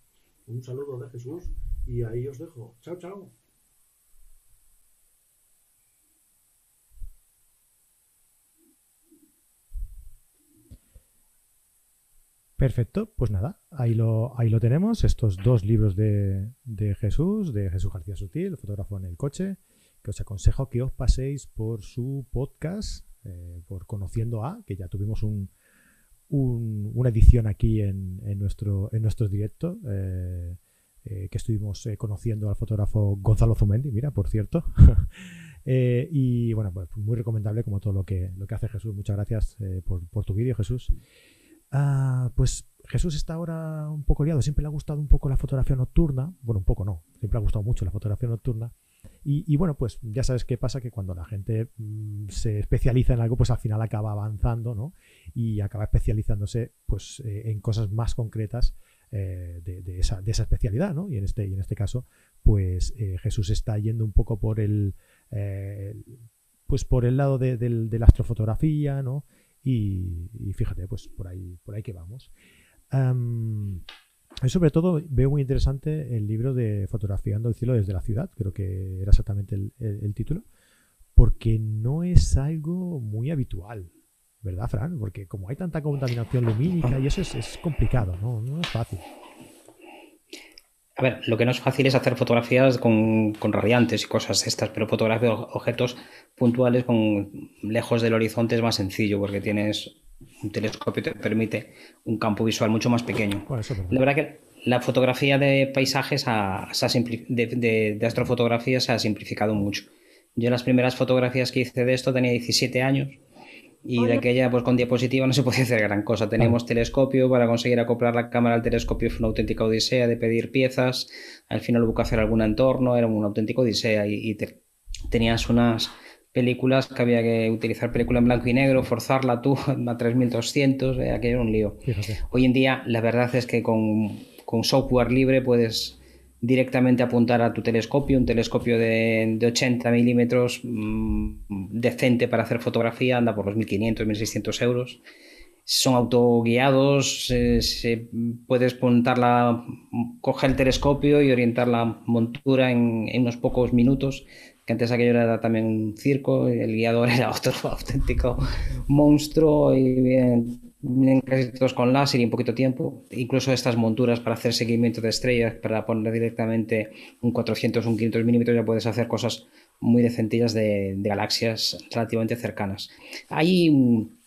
un saludo de Jesús y ahí os dejo. Chao, chao. Perfecto, pues nada, ahí lo, ahí lo tenemos, estos dos libros de, Jesús, de Jesús García Sutil, fotógrafo en el coche, que os aconsejo que os paséis por su podcast, eh, por Conociendo a, que ya tuvimos un, una edición aquí en, en, nuestro, en nuestro directo, eh, eh, que estuvimos conociendo al fotógrafo Gonzalo Zumendi, mira, por cierto. <laughs> y bueno, pues muy recomendable como todo lo que, lo que hace Jesús. Muchas gracias por, por tu vídeo, Jesús. Ah, pues Jesús está ahora un poco liado. Siempre le ha gustado un poco la fotografía nocturna. Bueno, un poco no. Siempre le ha gustado mucho la fotografía nocturna. Y, bueno, pues ya sabes qué pasa, que cuando la gente mm, se especializa en algo, pues al final acaba avanzando, ¿no? Y acaba especializándose pues eh, en cosas más concretas eh, de, esa, especialidad, ¿no? Y en este, y en este caso, pues eh, Jesús está yendo un poco por el pues por el lado de, de la astrofotografía, ¿no? Y, fíjate, pues por ahí, por ahí que vamos. sobre todo veo muy interesante el libro de Fotografiando el cielo desde la ciudad, creo que era exactamente el, título, porque no es algo muy habitual, ¿verdad, Fran? Porque como hay tanta contaminación lumínica y eso es, es complicado, ¿no? no es fácil. A ver, lo que no es fácil es hacer fotografías con, radiantes y cosas estas, pero fotografía de objetos puntuales con lejos del horizonte es más sencillo porque tienes un telescopio que te permite un campo visual mucho más pequeño. la verdad que la fotografía de paisajes de, astrofotografía se ha simplificado mucho. Yo las primeras fotografías que hice de esto tenía 17 años y de aquella, pues con diapositiva no se podía hacer gran cosa. Teníamos telescopio para conseguir acoplar la cámara al telescopio, fue una auténtica odisea de pedir piezas. Al final hubo que hacer algún entorno, era una auténtica odisea. Y, tenías unas películas que había que utilizar película en blanco y negro, forzarla tú <laughs> a 3200, eh, aquello era un lío. Hoy en día la verdad es que con, con, software libre puedes directamente apuntar a tu telescopio, un telescopio de, de 80 milímetros mmm, decente para hacer fotografía, anda por los 1500, 1600 euros. Son autoguiados, eh, se, puedes montarla, coger el telescopio y orientar la montura en, en, unos pocos minutos, que antes aquello era también un circo, el guiador <laughs> era otro auténtico monstruo y vienen, vienen casi todos con láser y en poquito tiempo. Incluso estas monturas para hacer seguimiento de estrellas, para poner directamente un 400, un 500 milímetros, ya puedes hacer cosas muy decentillas de, de galaxias relativamente cercanas. Hay un,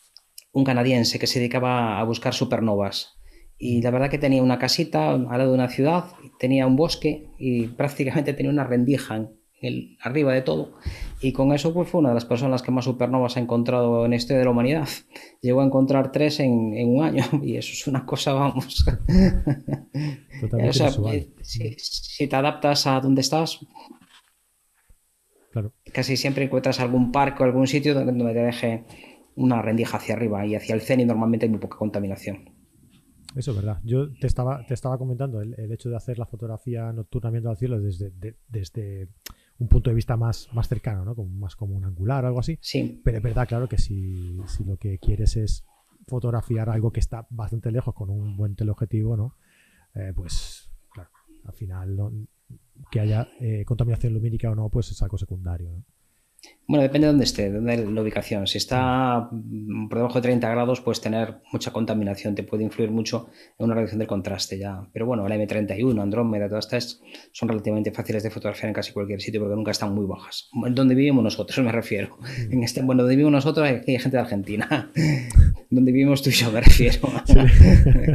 un canadiense que se dedicaba a buscar supernovas. Y la verdad que tenía una casita al lado de una ciudad, tenía un bosque y prácticamente tenía una rendija en el, arriba de todo. Y con eso pues, fue una de las personas que más supernovas ha encontrado en historia de la humanidad. <laughs> Llegó a encontrar tres en, en un año <laughs> y eso es una cosa, vamos. <laughs> o sea, eh, si, si, te adaptas a donde estás, claro. casi siempre encuentras algún parque o algún sitio donde te deje una rendija hacia arriba y hacia el cenit normalmente hay muy poca contaminación. Eso es verdad. Yo te estaba, te estaba comentando el, el hecho de hacer la fotografía nocturna viendo al cielo desde, de, desde un punto de vista más, más cercano, ¿no? Como, más como un angular o algo así. Sí. Pero es verdad, claro, que si, si lo que quieres es fotografiar algo que está bastante lejos con un buen teleobjetivo, ¿no? Eh, pues, claro, al final no, que haya eh, contaminación lumínica o no, pues es algo secundario. ¿no? Bueno, depende de dónde esté, de la ubicación. Si está por debajo de 30 grados, puedes tener mucha contaminación, te puede influir mucho en una reducción del contraste ya. Pero bueno, la M31, Andrómeda, todas estas son relativamente fáciles de fotografiar en casi cualquier sitio porque nunca están muy bajas. Donde vivimos nosotros, <laughs> me refiero. En este, bueno, donde vivimos nosotros hay, gente de Argentina. <laughs> donde vivimos tú y yo, me refiero. <laughs> Sí.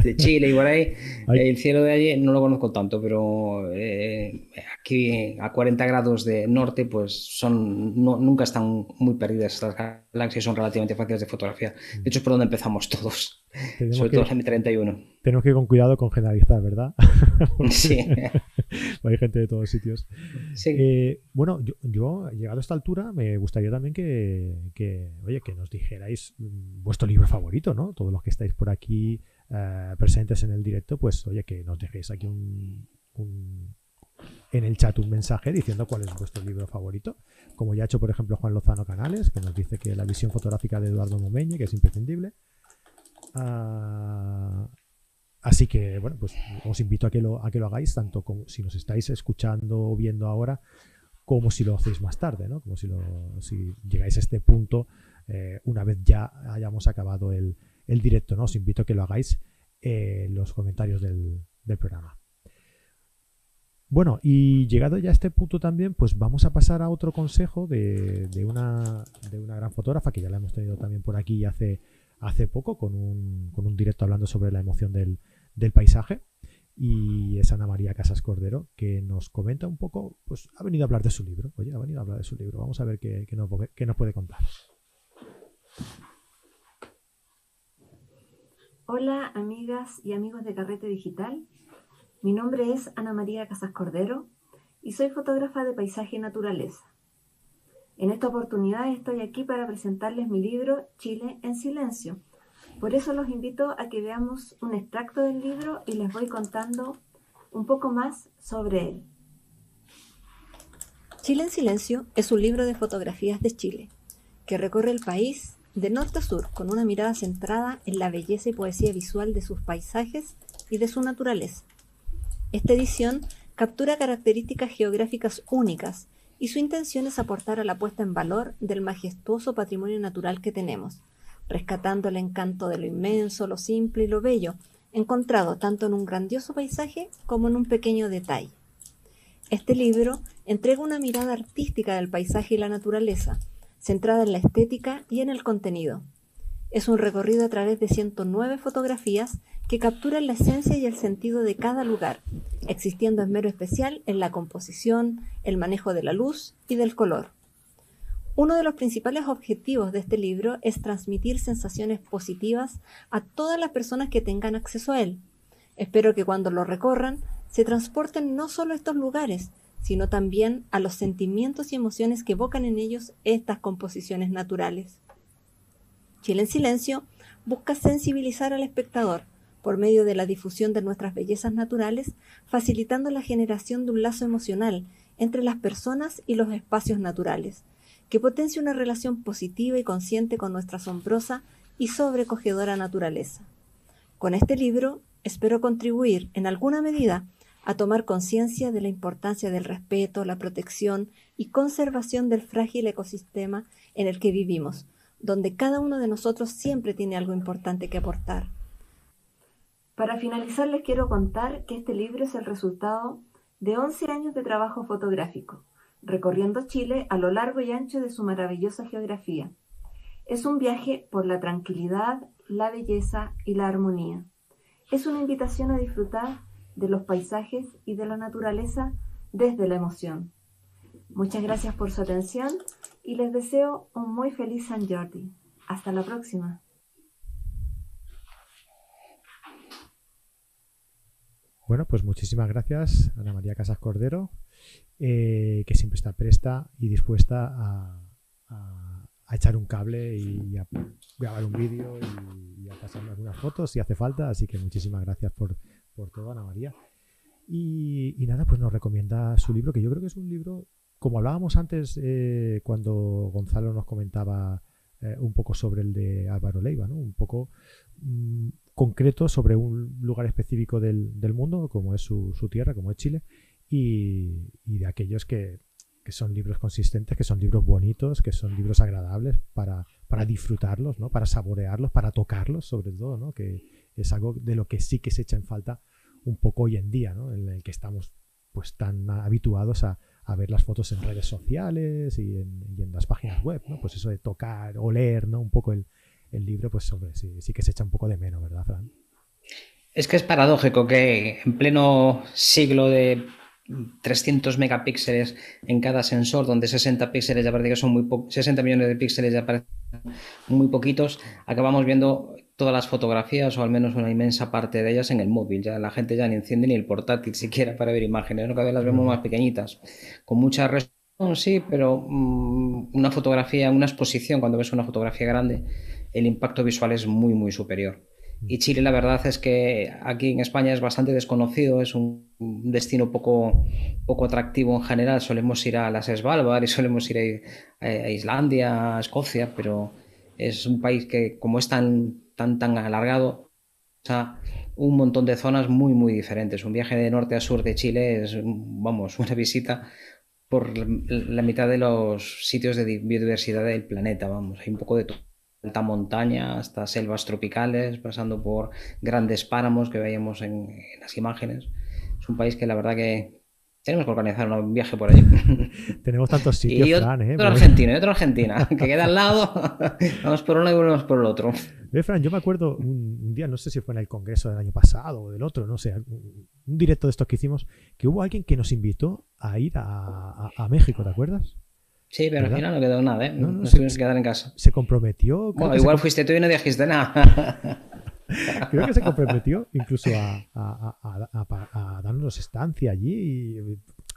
de Chile y por ahí. Ay. El cielo de allí no lo conozco tanto, pero eh, aquí a 40 grados de norte, pues son no, nunca están muy perdidas estas galaxias, son relativamente fáciles de fotografiar. De hecho, es por donde empezamos todos, tenemos sobre que, todo el M31. Tenemos que ir con cuidado con generalizar, ¿verdad? <laughs> sí. <laughs> hay gente de todos sitios. Sí. Eh, bueno, yo, yo, llegado a esta altura, me gustaría también que, que, oye, que nos dijerais vuestro libro favorito, ¿no? Todos los que estáis por aquí eh, presentes en el directo, pues, oye, que nos dejéis aquí un, un en el chat un mensaje diciendo cuál es vuestro libro favorito, como ya ha hecho por ejemplo Juan Lozano Canales, que nos dice que la visión fotográfica de Eduardo Momeñe, que es imprescindible. Uh, así que bueno, pues os invito a que lo, a que lo hagáis, tanto como si nos estáis escuchando o viendo ahora, como si lo hacéis más tarde, ¿no? Como si, lo, si llegáis a este punto eh, una vez ya hayamos acabado el, el, directo, ¿no? Os invito a que lo hagáis en los comentarios del, del programa. Bueno, y llegado ya a este punto también, pues vamos a pasar a otro consejo de, una, gran fotógrafa que ya la hemos tenido también por aquí hace, poco con un, con un directo hablando sobre la emoción del, paisaje. Y es Ana María Casas Cordero, que nos comenta un poco, pues ha venido a hablar de su libro. Oye, ha venido a hablar de su libro. Vamos a ver qué, qué nos puede contar. Hola, amigas y amigos de Carrete Digital. Mi nombre es Ana María Casas Cordero y soy fotógrafa de paisaje y naturaleza. En esta oportunidad estoy aquí para presentarles mi libro Chile en Silencio. Por eso los invito a que veamos un extracto del libro y les voy contando un poco más sobre él. Chile en Silencio es un libro de fotografías de Chile que recorre el país de norte a sur con una mirada centrada en la belleza y poesía visual de sus paisajes y de su naturaleza. Esta edición captura características geográficas únicas y su intención es aportar a la puesta en valor del majestuoso patrimonio natural que tenemos, rescatando el encanto de lo inmenso, lo simple y lo bello, encontrado tanto en un grandioso paisaje como en un pequeño detalle. Este libro entrega una mirada artística del paisaje y la naturaleza, centrada en la estética y en el contenido. Es un recorrido a través de 109 fotografías que capturan la esencia y el sentido de cada lugar, existiendo esmero especial en la composición, el manejo de la luz y del color. Uno de los principales objetivos de este libro es transmitir sensaciones positivas a todas las personas que tengan acceso a él. Espero que cuando lo recorran se transporten no solo a estos lugares, sino también a los sentimientos y emociones que evocan en ellos estas composiciones naturales. Chile en Silencio busca sensibilizar al espectador por medio de la difusión de nuestras bellezas naturales, facilitando la generación de un lazo emocional entre las personas y los espacios naturales, que potencie una relación positiva y consciente con nuestra asombrosa y sobrecogedora naturaleza. Con este libro espero contribuir en alguna medida a tomar conciencia de la importancia del respeto, la protección y conservación del frágil ecosistema en el que vivimos, donde cada uno de nosotros siempre tiene algo importante que aportar. Para finalizar les quiero contar que este libro es el resultado de 11 años de trabajo fotográfico, recorriendo Chile a lo largo y ancho de su maravillosa geografía. Es un viaje por la tranquilidad, la belleza y la armonía. Es una invitación a disfrutar de los paisajes y de la naturaleza desde la emoción. Muchas gracias por su atención y les deseo un muy feliz San Jordi. Hasta la próxima. Bueno, pues muchísimas gracias, Ana María Casas Cordero, eh, que siempre está presta y dispuesta a, echar un cable y a grabar un vídeo y, a pasarme algunas fotos si hace falta. Así que muchísimas gracias por, todo, Ana María. Y, nada, pues nos recomienda su libro, que yo creo que es un libro, como hablábamos antes eh, cuando Gonzalo nos comentaba eh, un poco sobre el de Álvaro Leiva, ¿no? Un poco mm, concreto sobre un lugar específico del, mundo, como es su, tierra, como es Chile, y, de aquellos que, son libros consistentes, que son libros bonitos, que son libros agradables para, para disfrutarlos, ¿no? para saborearlos, para tocarlos sobre todo, ¿no? que es algo de lo que sí que se echa en falta un poco hoy en día, ¿no? en el que estamos pues tan habituados a, ver las fotos en redes sociales y en, las páginas web, ¿no? Pues eso de tocar, oler, ¿no? Un poco el, el libro, pues hombre, sí, sí que se echa un poco de menos, ¿verdad, Fran? Es que es paradójico que en pleno siglo de 300 megapíxeles en cada sensor, donde 60 píxeles ya parece que son muy 60 millones de píxeles ya parecen muy poquitos, acabamos viendo todas las fotografías o al menos una inmensa parte de ellas en el móvil. Ya la gente ya ni enciende ni el portátil <laughs> siquiera para ver imágenes, ¿no? cada vez las vemos más pequeñitas, con mucha resolución, sí, pero mm, una fotografía, una exposición, cuando ves una fotografía grande, el impacto visual es muy, muy superior. Y Chile, la verdad es que aquí en España es bastante desconocido, es un destino poco, poco atractivo en general. Solemos ir a las Svalbard y solemos ir a, Islandia, a Escocia, pero es un país que, como es tan, tan, tan alargado, o sea, un montón de zonas muy, muy diferentes. Un viaje de norte a sur de Chile es, vamos, <laughs> una visita por la mitad de los sitios de biodiversidad del planeta, vamos, hay un poco de alta montaña hasta selvas tropicales, pasando por grandes páramos que veíamos en, las imágenes. Es un país que la verdad que tenemos que organizar un viaje por allí. <laughs> Tenemos tantos sitios, y otro, Fran, ¿eh? otro Argentina, y otro Argentina, que queda al lado. <laughs> vamos por uno y volvemos por el otro. Eh, Fran, yo me acuerdo un, día, no sé si fue en el congreso del año pasado o del otro, no sé, un, directo de estos que hicimos, que hubo alguien que nos invitó a ir a México, ¿te acuerdas? Sí, pero al final no quedó nada, ¿eh? No, nos tuvimos que quedar en casa. Se comprometió. Bueno, igual fuiste tú y no dijiste nada. <laughs> creo que se comprometió incluso a, a, darnos estancia allí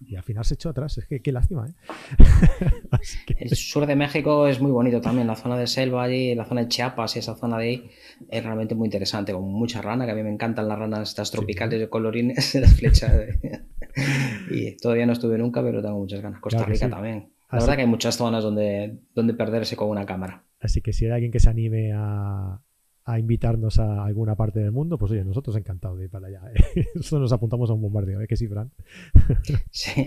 y, al final se echó atrás. Es que qué lástima, ¿eh? <laughs> El sur de México es muy bonito también. La zona de selva allí, la zona de Chiapas y esa zona de ahí es realmente muy interesante. Con mucha rana, que a mí me encantan las ranas estas tropicales de colorines, <laughs> las flechas. <laughs> y todavía no estuve nunca, pero tengo muchas ganas. Costa Rica también. La verdad que hay muchas zonas donde, donde perderse con una cámara. Así que si hay alguien que se anime a, invitarnos a alguna parte del mundo, pues oye, nosotros encantados de ir para allá. ¿eh? <laughs> Eso nos apuntamos a un bombardeo, ¿eh? Que sí, Fran. <laughs> Sí.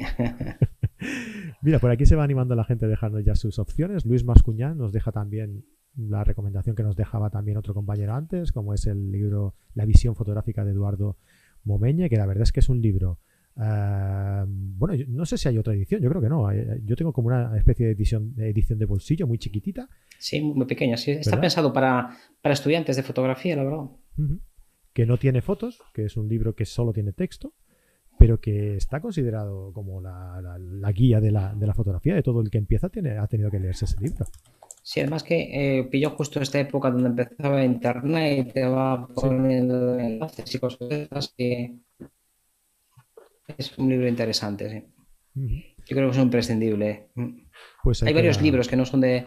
Mira, por aquí se va animando la gente a dejarnos ya sus opciones. Luis Mascuñán nos deja también la recomendación que nos dejaba también otro compañero antes, como es el libro La visión fotográfica de Eduardo Momeñe, que la verdad es que es un libro Uh, bueno, no sé si hay otra edición, yo creo que no. Yo tengo como una especie de edición de, edición de bolsillo muy chiquitita. Sí, muy pequeña. Sí. Está pensado para, para, estudiantes de fotografía, la verdad. Que no tiene fotos, que es un libro que solo tiene texto, pero que está considerado como la, la, guía de la, de la, fotografía. De todo el que empieza tiene, ha tenido que leerse ese libro. Sí, además que eh, pilló justo esta época donde empezaba Internet y te va poniendo enlaces y cosas que es un libro interesante, sí. Yo creo que es imprescindible. Pues hay, varios libros que no son de,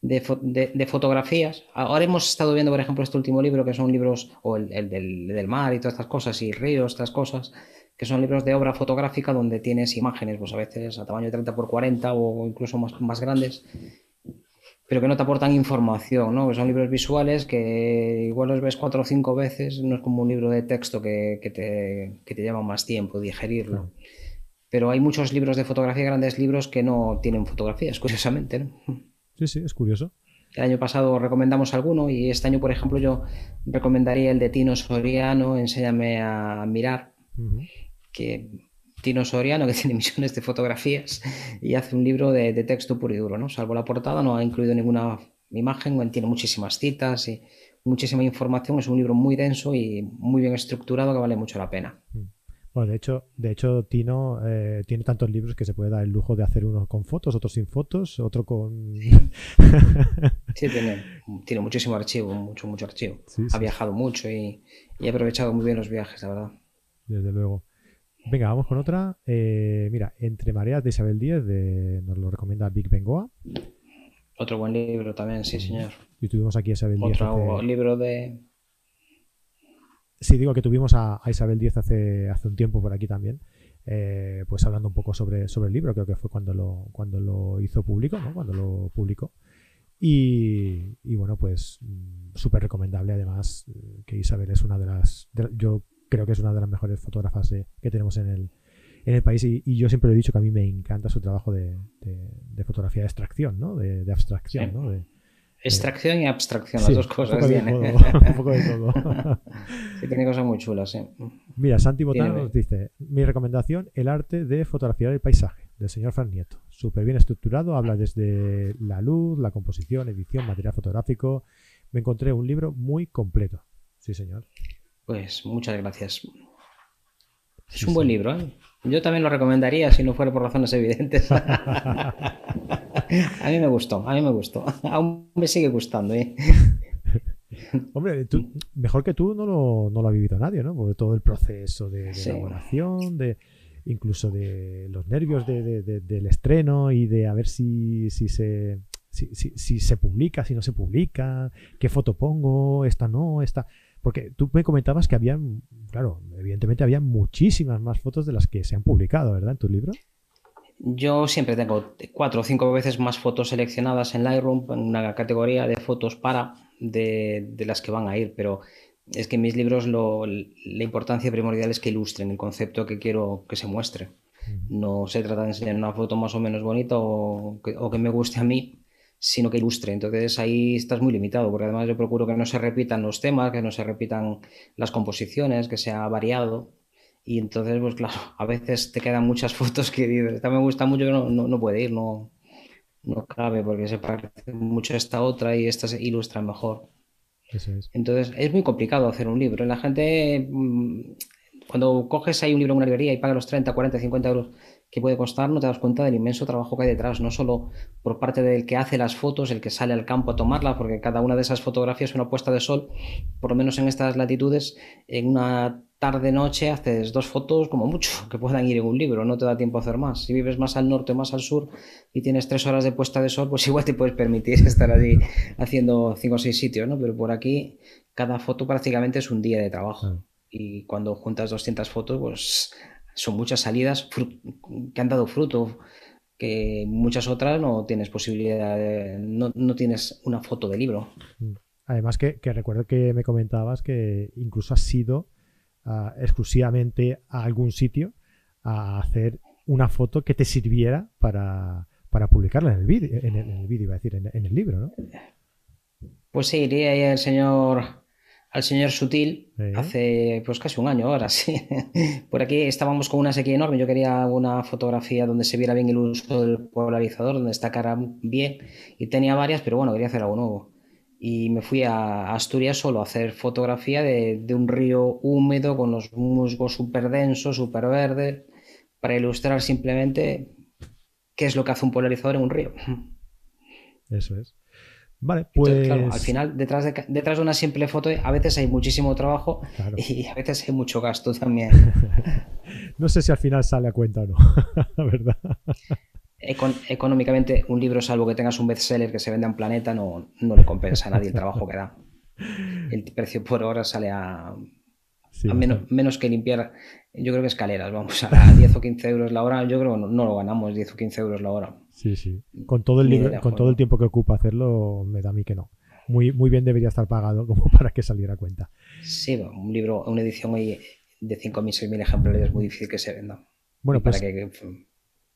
de, fotografías. Ahora hemos estado viendo, por ejemplo, este último libro, que son libros, o el, del, del, mar y todas estas cosas, y ríos, estas cosas, que son libros de obra fotográfica donde tienes imágenes, pues a veces a tamaño 30 por 40 o incluso más, más grandes, pero que no te aportan información, ¿no? Que son libros visuales que igual los ves cuatro o cinco veces, no es como un libro de texto que, que, te, que te, lleva más tiempo digerirlo. Pero hay muchos libros de fotografía, grandes libros, que no tienen fotografías, <laughs> curiosamente, ¿no? Sí, sí, es curioso. El año pasado recomendamos alguno y este año, por ejemplo, yo recomendaría el de Tino Soriano, Enséñame a mirar, que Tino Soriano, que <laughs> tiene millones de fotografías y hace un libro de, texto puro y duro, ¿no? Salvo la portada, no ha incluido ninguna imagen, tiene muchísimas citas y muchísima información. Es un libro muy denso y muy bien estructurado que vale mucho la pena. Mm. Bueno, de hecho, de hecho Tino eh, tiene tantos libros que se puede dar el lujo de hacer uno con fotos, otro sin fotos, otro con... sí, <laughs> tiene, tiene muchísimo archivo, mucho, mucho archivo. ha viajado mucho y, y ha aprovechado muy bien los viajes, la verdad. Desde luego. Venga, vamos con otra. Eh, mira, Entre Mareas de Isabel Díez, de, nos lo recomienda Big Bengoa. Otro buen libro también, sí, señor. Y tuvimos aquí a Isabel Díez. Otro libro de. Sí, digo que tuvimos a, Isabel Díez hace, hace un tiempo por aquí también. Eh, pues hablando un poco sobre, sobre el libro, creo que fue cuando lo, cuando lo hizo público, ¿no? Cuando lo publicó. Y, bueno, pues mm, súper recomendable además que Isabel es una de las... yo creo que es una de las mejores fotógrafas que tenemos en el, en el país y, yo siempre he dicho que a mí me encanta su trabajo de, fotografía de extracción, ¿no? De, abstracción, ¿no? Extracción y abstracción, las dos cosas. Un <laughs> un poco de todo. <laughs> sí, tiene cosas muy chulas, sí. Mira, Santi Botán nos dice, mi recomendación, el arte de fotografiar el paisaje, del señor Fran Nieto. Súper bien estructurado, habla desde la luz, la composición, edición, material fotográfico. Me encontré un libro muy completo. Sí, señor. Pues muchas gracias. Es un buen libro, ¿eh? Yo también lo recomendaría si no fuera por razones evidentes. <laughs> a mí me gustó, a mí me gustó. Aún me sigue gustando, ¿eh? <laughs> Hombre, mejor que tú no lo, no lo, ha vivido nadie, ¿no? Porque todo el proceso de, elaboración, de incluso de los nervios del estreno y de a ver si, si se si, si, se publica, si no se publica, qué foto pongo, esta no, esta. Porque tú me comentabas que había, claro, evidentemente había muchísimas más fotos de las que se han publicado, ¿verdad? En tu libro. Yo siempre tengo cuatro o cinco veces más fotos seleccionadas en Lightroom en una categoría de fotos para de, las que van a ir, pero es que en mis libros la importancia primordial es que ilustren el concepto que quiero que se muestre. No se trata de enseñar una foto más o menos bonita o que me guste a mí, sino que ilustre. Entonces ahí estás muy limitado, porque además yo procuro que no se repitan los temas, que no se repitan las composiciones, que sea variado. Y entonces, pues claro, <laughs> a veces te quedan muchas fotos que dices, esta me gusta mucho, que no, no, puede ir, no, no cabe, porque se parece mucho a esta otra y esta se ilustra mejor. Entonces es muy complicado hacer un libro. La gente, mm, cuando coges ahí un libro en una librería y pagas los 30, 40, 50 euros que puede costar, no te das cuenta del inmenso trabajo que hay detrás, no solo por parte del que hace las fotos, el que sale al campo a tomarlas, porque cada una de esas fotografías es una puesta de sol, por lo menos en estas latitudes, en una tarde-noche haces dos fotos como mucho, que puedan ir en un libro, no te da tiempo a hacer más. Si vives más al norte o más al sur y tienes tres horas de puesta de sol, pues <laughs> igual te puedes permitir estar allí haciendo cinco o seis sitios, ¿no? Pero por aquí cada foto prácticamente es un día de trabajo. Y cuando juntas 200 fotos, pues son muchas salidas que han dado fruto, que muchas otras no tienes posibilidad, de, no, tienes una foto de libro. Mm. Además que, recuerdo que me comentabas que incluso has ido ah, exclusivamente a algún sitio a hacer una foto que te sirviera para, publicarla en el vídeo, en el, vídeo, iba a decir, en, el libro, ¿no? Pues sí, iría ahí el señor al señor Sutil hace pues casi un año ahora, sí. <laughs> Por aquí estábamos con una sequía enorme. Yo quería una fotografía donde se viera bien el uso del polarizador, donde destacara bien. Y tenía varias, pero bueno, quería hacer algo nuevo. Y me fui a Asturias solo a hacer fotografía de, un río húmedo con los musgos súper densos, súper verdes, para ilustrar simplemente qué es lo que hace un polarizador en un río. <laughs> Eso es. Vale, pues. al final, detrás de, detrás de una simple foto, a veces hay muchísimo trabajo y a veces hay mucho gasto también. <laughs> no sé si al final sale a cuenta o no, <laughs> la verdad. económicamente, un libro, salvo que tengas un bestseller que se venda en planeta, no, no le compensa a nadie el trabajo que da. El precio por hora sale a, menos, menos, que limpiar, yo creo que escaleras, vamos, a 10 <laughs> o 15 euros la hora, yo creo que no, lo ganamos 10 o 15 euros la hora. Sí, sí. Con todo el, libro, con todo el tiempo que ocupa hacerlo, me da a mí que no. Muy, muy bien debería estar pagado <laughs> como para que saliera a cuenta. Sí, un libro, una edición de 5.000, 6.000 ejemplares es muy difícil que se venda. Bueno, pues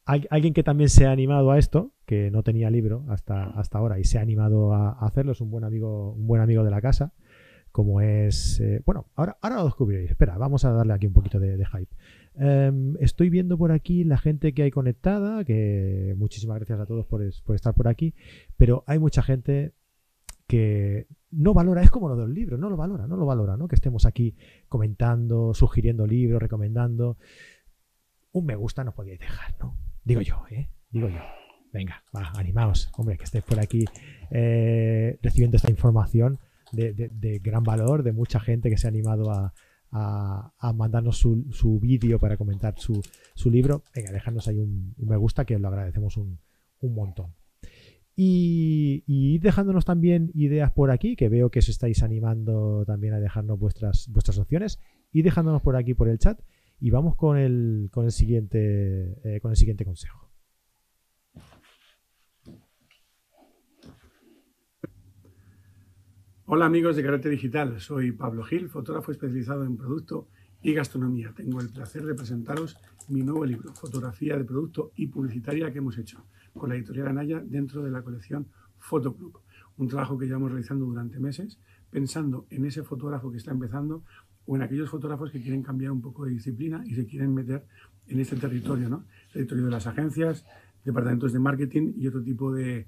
alguien que también se ha animado a esto, que no tenía libro hasta, hasta ahora y se ha animado a, hacerlo, es un buen amigo, un buen amigo de la casa, como es... Eh, bueno, ahora, ahora lo descubriréis. Espera, vamos a darle aquí un poquito de, hype. Em, estoy viendo por aquí la gente que hay conectada, que muchísimas gracias a todos por, estar por aquí, pero hay mucha gente que no valora, es como lo del libro, no lo valora, no lo valora, ¿no? Que estemos aquí comentando, sugiriendo libros, recomendando. Un me gusta nos podíais dejar, ¿no? Digo yo, ¿eh? Digo yo. Venga, va, animaos. Hombre, que estéis por aquí eh, recibiendo esta información de, gran valor, de mucha gente que se ha animado a, mandarnos su, vídeo para comentar su, libro. Venga, dejadnos ahí un, me gusta, que os lo agradecemos un, montón. Y, y, dejándonos también ideas por aquí, que veo que os estáis animando también a dejarnos vuestras, vuestras opciones, y dejándonos por aquí por el chat. Y vamos con el, con el, siguiente, eh, con el siguiente consejo. Hola amigos de Carácter Digital, soy Pablo Gil, fotógrafo especializado en producto y gastronomía. Tengo el placer de presentaros mi nuevo libro, Fotografía de Producto y Publicitaria, que hemos hecho con la editorial Anaya dentro de la colección Fotoclub. Un trabajo que llevamos realizando durante meses, pensando en ese fotógrafo que está empezando o en aquellos fotógrafos que quieren cambiar un poco de disciplina y se quieren meter en este territorio, ¿no? Territorio de las agencias, departamentos de marketing y otro tipo de,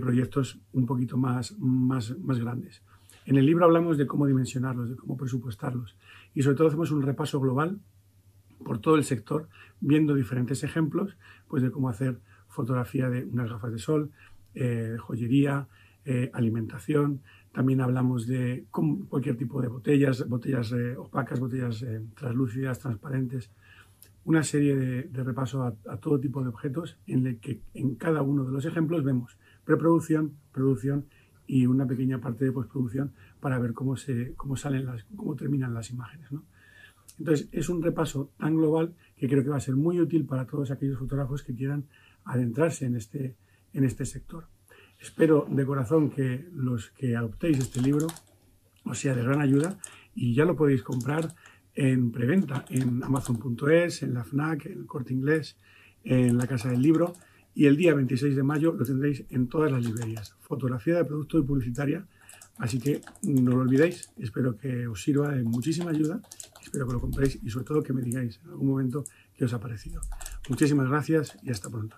proyectos un poquito más, más, más grandes. En el libro hablamos de cómo dimensionarlos, de cómo presupuestarlos. Y sobre todo hacemos un repaso global por todo el sector, viendo diferentes ejemplos pues de cómo hacer fotografía de unas gafas de sol, eh, joyería, eh, alimentación, también hablamos de cualquier tipo de botellas, botellas eh, opacas, botellas translúcidas, transparentes, una serie de, repaso a, todo tipo de objetos en el que en cada uno de los ejemplos vemos preproducción, producción y una pequeña parte de postproducción para ver cómo, se, cómo, salen las, cómo terminan las imágenes. Entonces, es un repaso tan global que creo que va a ser muy útil para todos aquellos fotógrafos que quieran adentrarse en este, en este sector. Espero de corazón que los que adoptéis este libro os sea de gran ayuda y ya lo podéis comprar en preventa en amazon.es, en la FNAC, en el Corte Inglés, en la Casa del Libro y el día 26 de mayo lo tendréis en todas las librerías. Fotografía de producto y publicitaria, así que no lo olvidéis, espero que os sirva de muchísima ayuda, espero que lo compréis y sobre todo que me digáis en algún momento qué os ha parecido. Muchísimas gracias y hasta pronto.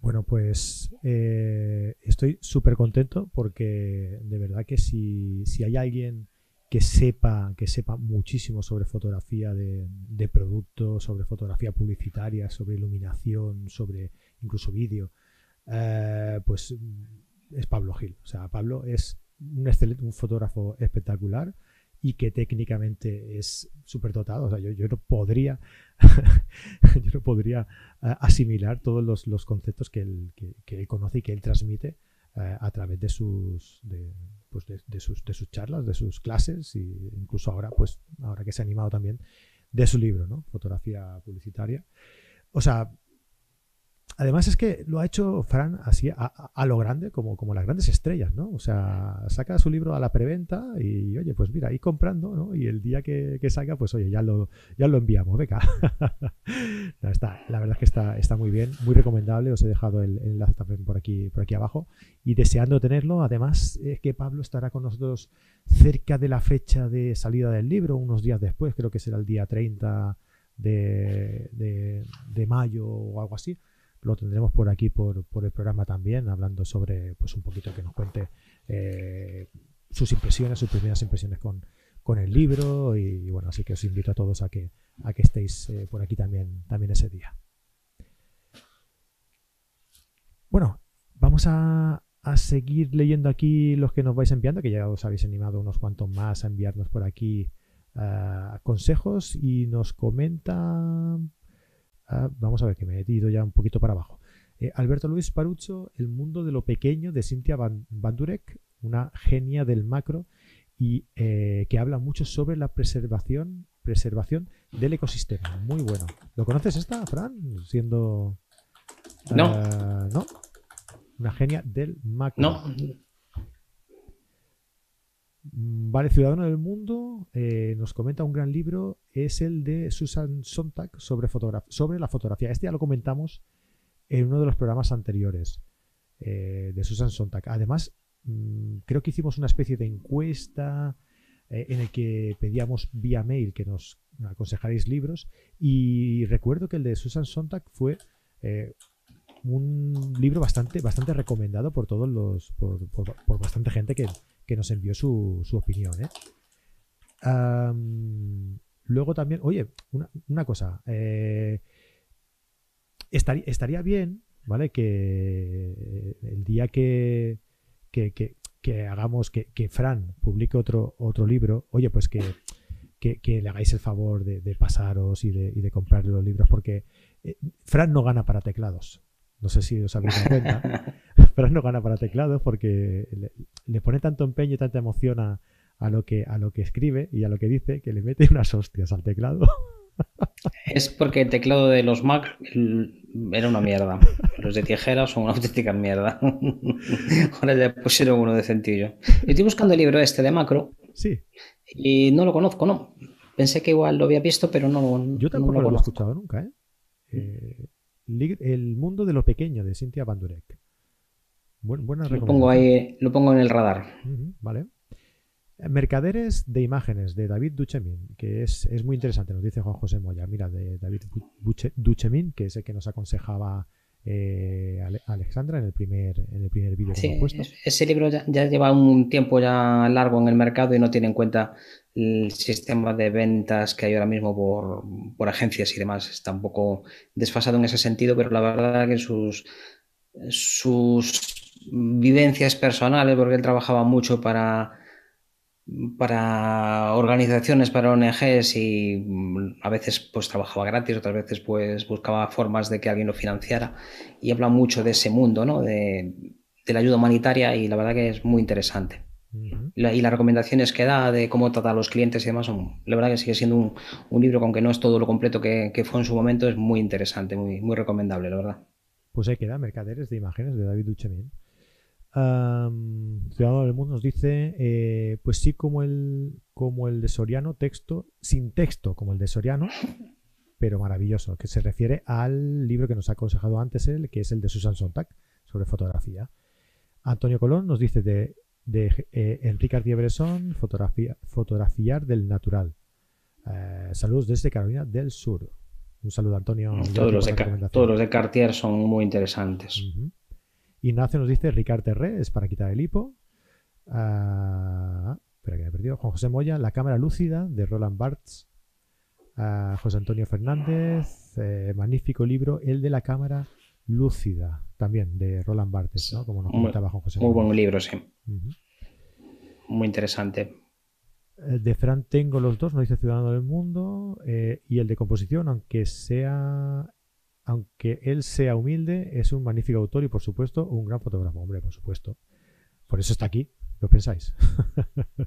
Bueno, pues eh, estoy súper contento porque de verdad que si, hay alguien que sepa, que sepa muchísimo sobre fotografía de, de producto, sobre fotografía publicitaria, sobre iluminación, sobre incluso vídeo, eh, pues es Pablo Gil. O sea, Pablo es un, excelente, un fotógrafo espectacular y que técnicamente es súper dotado. O sea, yo, no podría, <laughs> yo no podría eh, asimilar todos los, conceptos que él, que, él, conoce y que él transmite eh, a través de sus, pues de, sus, de sus charlas, de sus clases e incluso ahora, pues ahora que se ha animado también de su libro, ¿no? Fotografía publicitaria. O sea, Además es que lo ha hecho Fran así a, lo grande, como, como las grandes estrellas, ¿no? O sea, saca su libro a la preventa y, oye, pues mira, ahí comprando, ¿no? Y el día que, salga, pues oye, ya lo, ya lo enviamos, venga. <laughs> está, la verdad es que está, está muy bien, muy recomendable. Os he dejado el, enlace también por aquí, por aquí abajo. Y deseando tenerlo, además es que Pablo estará con nosotros cerca de la fecha de salida del libro, unos días después, creo que será el día 30 de, de mayo o algo así lo tendremos por aquí por, el programa también, hablando sobre pues un poquito que nos cuente eh, sus impresiones, sus primeras impresiones con, con el libro y, bueno, así que os invito a todos a que, a que estéis eh, por aquí también, también ese día. Bueno, vamos a, a, seguir leyendo aquí los que nos vais enviando, que ya os habéis animado unos cuantos más a enviarnos por aquí ah, consejos y nos comenta. Vamos a ver que me he ido ya un poquito para abajo. Eh, Alberto Luis Parucho, El mundo de lo pequeño de Cintia Van, Bandurek, una genia del macro y eh, que habla mucho sobre la preservación, preservación del ecosistema. Muy bueno. ¿Lo conoces esta, Fran? Siendo. No. ah, ¿No? Una genia del macro. No, Vale, Ciudadano del Mundo eh, nos comenta un gran libro, es el de Susan Sontag sobre, sobre la fotografía. Este ya lo comentamos en uno de los programas anteriores eh, de Susan Sontag. Además, mm, creo que hicimos una especie de encuesta eh, en el que pedíamos vía mail que nos aconsejarais libros y recuerdo que el de Susan Sontag fue eh, un libro bastante, bastante recomendado por todos los, por- por bastante gente que, que nos envió su, su opinión. ¿eh? Luego también, oye, una, una cosa, eh, estaría, estaría bien, ¿vale? Que el día que, que, que- que hagamos, que, Fran publique otro, otro libro, oye, pues que, le hagáis el favor de, de pasaros y de, y de comprarle los libros, porque eh, Fran no gana para teclados. No sé si os habéis dado cuenta. <laughs> Fran no gana para teclados porque le, le pone tanto empeño y tanta emoción a, a lo que, a lo que escribe y a lo que dice que le mete <laughs> unas hostias al teclado. es porque el teclado de los Mac mm, era una mierda. Los de tijera son una auténtica mierda. <laughs> Ahora ya pusieron uno de centillo. Estoy buscando el libro este de macro Sí, y no lo conozco, ¿no? Pensé que igual lo había visto, pero no, lo- yo no tampoco lo lo he escuchado nunca. ¿eh? Eh, li- el mundo de lo pequeño de Cynthia Bandurek. Buen- buena Lo pongo ahí, lo pongo en el radar. Vale. Mercaderes de imágenes de David Duchemin, que es, es muy interesante, nos dice Juan José Moya. Mira, de David Buche- Duchemin, que es el que nos aconsejaba eh, Ale- Alexandra en el primer, en el primer vídeo que Sí, hemos puesto. es- ese libro ya, ya lleva un tiempo ya largo en el mercado y no tiene en cuenta el sistema de ventas que hay ahora mismo por, por agencias y demás. Está un poco desfasado en ese sentido, pero la verdad que sus, sus vivencias personales, porque él trabajaba mucho para, para organizaciones, para ONGs y mm, a veces pues trabajaba gratis, otras veces pues buscaba formas de que alguien lo financiara y habla mucho de ese mundo, ¿no? De, de la ayuda humanitaria y la verdad que es muy interesante. La- y las recomendaciones que da de cómo tratar a los clientes y demás, son, la verdad que sigue siendo un, un libro que aunque no es todo lo completo que, que fue en su momento, es muy interesante, muy, muy recomendable, la verdad. Pues ahí queda, Mercaderes de Imágenes de David Duchemin. Am, Ciudadano del Mundo nos dice, eh, pues sí, como el, como el de Soriano, texto, sin texto, como el de Soriano, <laughs> pero maravilloso, que se refiere al libro que nos ha aconsejado antes él, que es el de Susan Sontag, sobre fotografía. Antonio Colón nos dice de, de eh, Enrique Ardie-Bresson, fotografía, fotografiar del natural. Eh, saludos desde Carolina del Sur. Un saludo, Antonio. Todos los, de, todos los de Cartier son muy interesantes. Ignacio nos dice Ricard Terré, es para quitar el hipo. Ah, espera que me he perdido. Juan José Moya, La cámara lúcida de Roland Barthes. Ah, José Antonio Fernández, eh, magnífico libro, el de la cámara lúcida, también de Roland Barthes, ¿no? Como nos comentaba Juan José Muy Moya. buen libro, sí. Ujú. Muy interesante. El de Fran tengo los dos, nos dice Ciudadano del Mundo. eh, y el de composición, aunque sea. Aunque él sea humilde, es un magnífico autor y, por supuesto, un gran fotógrafo. Hombre, por supuesto. Por eso está aquí. ¿Qué os pensáis? <laughs>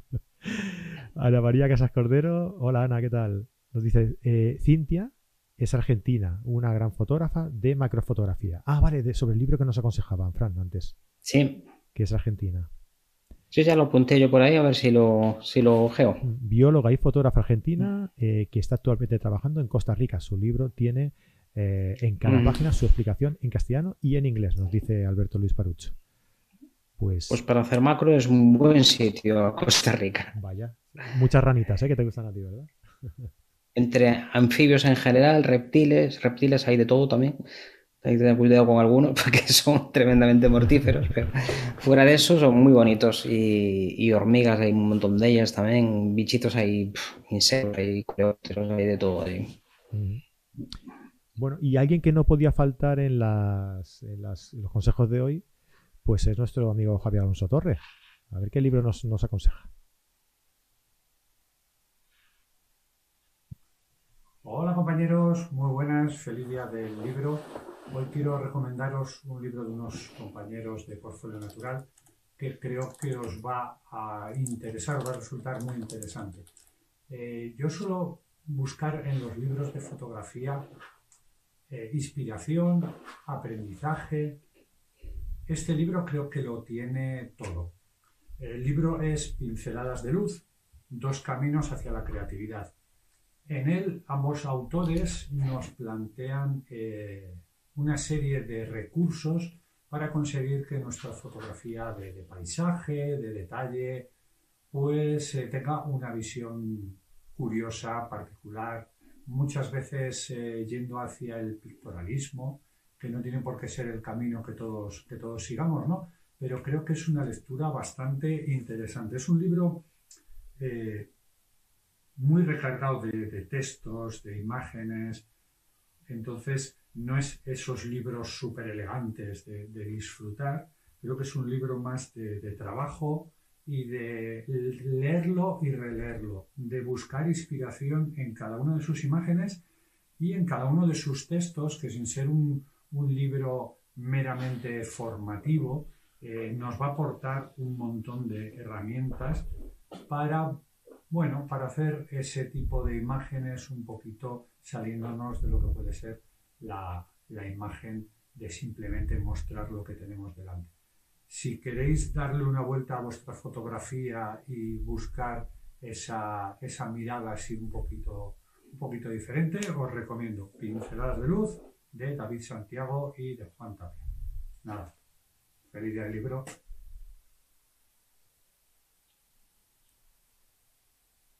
Ana María Casas Cordero. Hola, Ana, ¿qué tal? Nos dice eh, Cintia es argentina, una gran fotógrafa de macrofotografía. Ah, vale, de- sobre el libro que nos aconsejaban, Fran, antes, Sí, que es argentina. sí, ya lo apunté yo por ahí a ver si lo, si lo ojeo. bióloga y fotógrafa argentina eh, que está actualmente trabajando en Costa Rica. Su libro tiene eh, en cada Mm. página su explicación en castellano y en inglés, nos dice Alberto Luis Parucho. Pues, Pues para hacer macro es un buen sitio Costa Rica. vaya, muchas ranitas, ¿eh? Que te gustan a ti, ¿verdad? <laughs> Entre anfibios en general, reptiles, reptiles hay de todo también. Hay que tener cuidado con algunos <laughs> porque son tremendamente mortíferos, pero fuera de eso son muy bonitos. Y, y hormigas hay un montón de ellas también, bichitos hay, insectos, hay coleópteros, hay de todo ahí. Mm. Bueno, y alguien que no podía faltar en, los consejos de hoy, pues es nuestro amigo Javier Alonso Torre. A ver qué libro nos, nos aconseja. Hola compañeros, muy buenas, feliz día del libro. Hoy quiero recomendaros un libro de unos compañeros de Portfolio Natural que creo que os va a interesar, va a resultar muy interesante. Eh, yo suelo buscar en los libros de fotografía eh, inspiración, aprendizaje. Este libro creo que lo tiene todo. El libro es Pinceladas de Luz, dos caminos hacia la creatividad. En él ambos autores nos plantean eh, una serie de recursos para conseguir que nuestra fotografía de, paisaje, de detalle, pues eh, tenga una visión curiosa, particular, muchas veces eh, yendo hacia el pictorialismo, que no tiene por qué ser el camino que todos, que todos sigamos, ¿no? Pero creo que es una lectura bastante interesante. Es un libro eh, muy recargado de, textos, de imágenes, entonces no es esos libros súper elegantes de, disfrutar, creo que es un libro más de, trabajo y de leerlo y releerlo, de buscar inspiración en cada una de sus imágenes y en cada uno de sus textos, que sin ser un, libro meramente formativo, eh, nos va a aportar un montón de herramientas para, bueno, para hacer ese tipo de imágenes un poquito saliéndonos de lo que puede ser la, imagen de simplemente mostrar lo que tenemos delante. Si queréis darle una vuelta a vuestra fotografía y buscar esa, mirada así un poquito, un poquito diferente, os recomiendo Pinceladas de Luz de David Santiago y de Juan Tapia. Nada, feliz día del libro.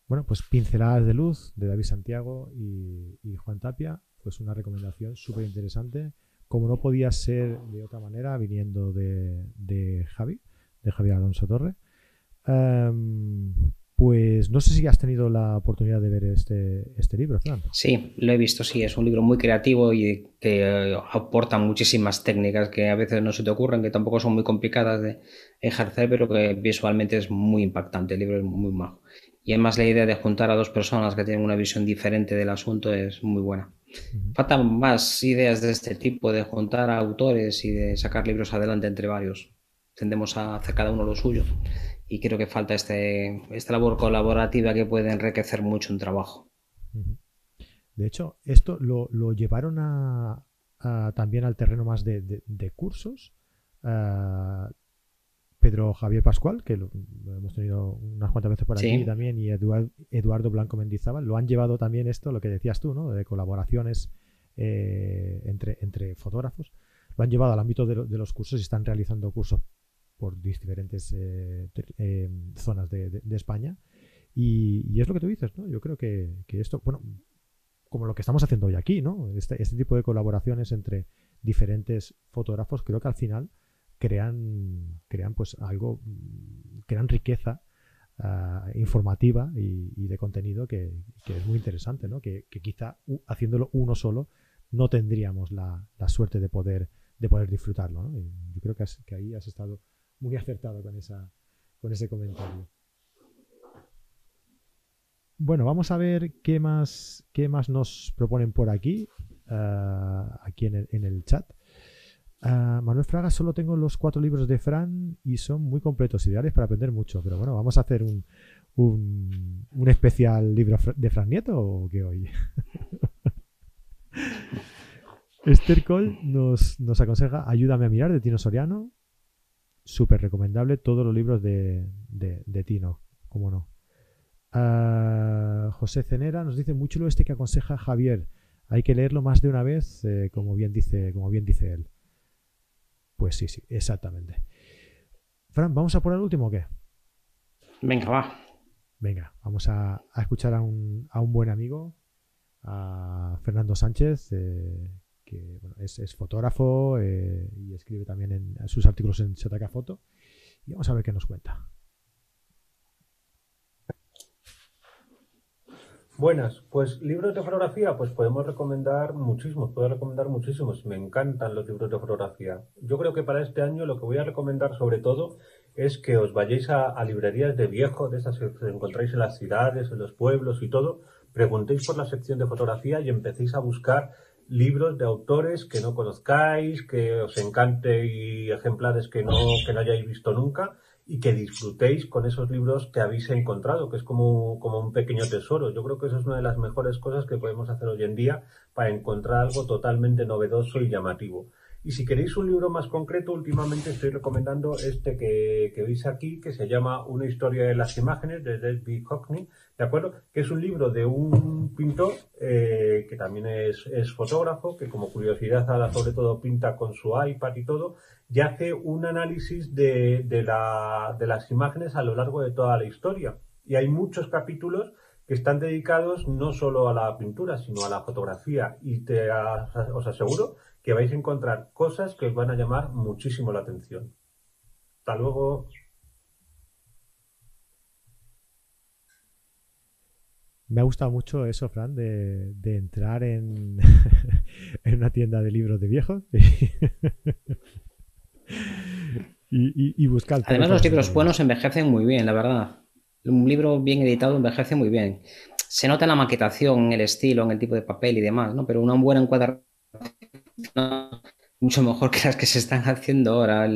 Bueno, pues Pinceladas de Luz de David Santiago y Juan Tapia pues una recomendación súper interesante. Como no podía ser de otra manera, viniendo de, Javi, de Javier Alonso Torre. Em, pues no sé si has tenido la oportunidad de ver este, este libro, Fran. Sí, lo he visto, sí, es un libro muy creativo y que eh, aporta muchísimas técnicas que a veces no se te ocurren, que tampoco son muy complicadas de ejercer, pero que visualmente es muy impactante, el libro es muy majo. Y además la idea de juntar a dos personas que tienen una visión diferente del asunto es muy buena. Faltan más ideas de este tipo, de juntar a autores y de sacar libros adelante entre varios. Tendemos a hacer cada uno lo suyo y creo que falta este, esta labor colaborativa que puede enriquecer mucho un trabajo. De hecho, esto lo, llevaron a, también al terreno más de, cursos. Pedro Javier Pascual, que lo, hemos tenido unas cuantas veces por aquí también, y Eduardo Blanco Mendizábal, lo han llevado también esto, lo que decías tú, ¿no? de colaboraciones eh, entre, entre fotógrafos, lo han llevado al ámbito de, los cursos y están realizando cursos por diferentes eh, eh, zonas de, España. Y, es lo que tú dices, ¿no? Yo creo que, esto, bueno, como lo que estamos haciendo hoy aquí, ¿no? Este, este tipo de colaboraciones entre diferentes fotógrafos, creo que al final crean, crean pues algo, crean riqueza ah, informativa y, de contenido que, es muy interesante, ¿no? Que, quizá haciéndolo uno solo no tendríamos la, suerte de poder, de poder disfrutarlo. yo creo que, que, ahí has estado muy acertado con, esa, con ese comentario. Bueno, vamos a ver qué más, qué más nos proponen por aquí, ah, aquí en el, en el chat. Manuel Fraga, solo tengo los cuatro libros de Fran y son muy completos, ideales para aprender mucho. Pero bueno, vamos a hacer un, un, especial libro de Fran Nieto o qué hoy. <laughs> Esther Cole nos, aconseja Ayúdame a mirar de Tino Soriano. Súper recomendable todos los libros de, Tino, cómo no. José Cenera nos dice muy chulo este que aconseja Javier. Hay que leerlo más de una vez, eh, como, bien dice, como bien dice él. Pues sí, sí, exactamente. Fran, ¿vamos a por el último o qué? Venga, va. Venga, vamos a, escuchar a un, buen amigo, a Fernando Sánchez, eh, que es, fotógrafo eh, y escribe también en, sus artículos en ZK Foto. Y vamos a ver qué nos cuenta. Buenas, pues libros de fotografía, pues podemos recomendar muchísimos, puedo recomendar muchísimos, me encantan los libros de fotografía. Yo creo que para este año lo que voy a recomendar sobre todo es que os vayáis a, librerías de viejo, de esas que encontráis en las ciudades, en los pueblos y todo, preguntéis por la sección de fotografía y empecéis a buscar libros de autores que no conozcáis, que os encante y ejemplares que no, que no hayáis visto nunca y que disfrutéis con esos libros que habéis encontrado, que es como, como un pequeño tesoro. Yo creo que eso es una de las mejores cosas que podemos hacer hoy en día para encontrar algo totalmente novedoso y llamativo. Y si queréis un libro más concreto, últimamente estoy recomendando este que, que veis aquí, que se llama Una historia de las imágenes, de David Hockney, ¿de acuerdo? Que es un libro de un pintor eh, que también es, es, fotógrafo, que como curiosidad ahora sobre todo pinta con su iPad y todo, y hace un análisis de, la, de las imágenes a lo largo de toda la historia. Y hay muchos capítulos que están dedicados no solo a la pintura, sino a la fotografía. Y te, os aseguro que vais a encontrar cosas que os van a llamar muchísimo la atención. Hasta luego. Me ha gustado mucho eso, Fran, de, de entrar en, <laughs> en, una tienda de libros de viejos y, <laughs> y, y, buscar. Además, los libros buenos envejecen muy bien, la verdad. Un libro bien editado envejece muy bien. Se nota en la maquetación, en el estilo, en el tipo de papel y demás, ¿no? Pero una buena encuadración mucho mejor que las que se están haciendo ahora.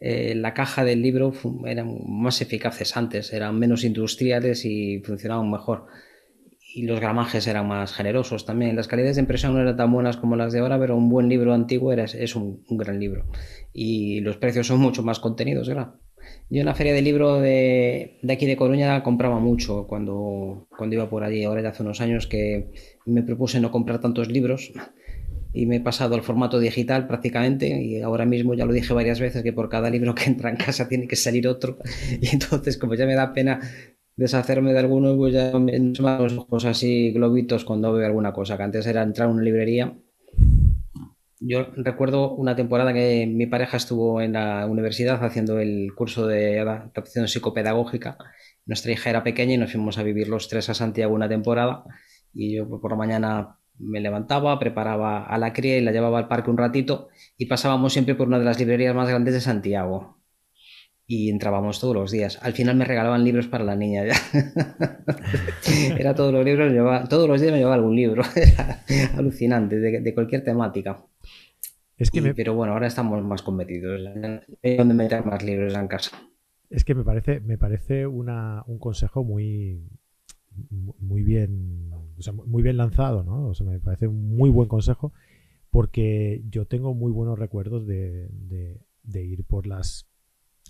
Eh, la caja del libro eran más eficaces antes, eran menos industriales y funcionaban mejor. Y los gramajes eran más generosos también. Las calidades de impresión no eran tan buenas como las de ahora, pero un buen libro antiguo era, es un, gran libro. Y los precios son mucho más contenidos, ¿verdad? Yo en la feria del libro de, de, aquí de Coruña compraba mucho cuando, cuando iba por allí. Ahora ya hace unos años que me propuse no comprar tantos libros y me he pasado al formato digital prácticamente y ahora mismo ya lo dije varias veces que por cada libro que entra en casa tiene que salir otro <laughs> y entonces como ya me da pena deshacerme de alguno pues ya los ojos así globitos cuando veo alguna cosa que antes era entrar a una librería. Yo recuerdo una temporada que mi pareja estuvo en la universidad haciendo el curso de adaptación psicopedagógica. Nuestra hija era pequeña y nos fuimos a vivir los tres a Santiago una temporada. Y yo por la mañana me levantaba, preparaba a la cría y la llevaba al parque un ratito. Y pasábamos siempre por una de las librerías más grandes de Santiago. Y entrábamos todos los días. Al final me regalaban libros para la niña ya. <laughs> Era todos los libros, todos los días me llevaba algún libro. <laughs> Era alucinante, de, cualquier temática. Es que Pero bueno, ahora estamos más convertidos. Hay donde meter más libros en casa. Es que me parece, me parece una, un consejo muy, muy bien, o sea, muy bien lanzado, ¿no? O sea, me parece un muy buen consejo porque yo tengo muy buenos recuerdos de, de, ir por las,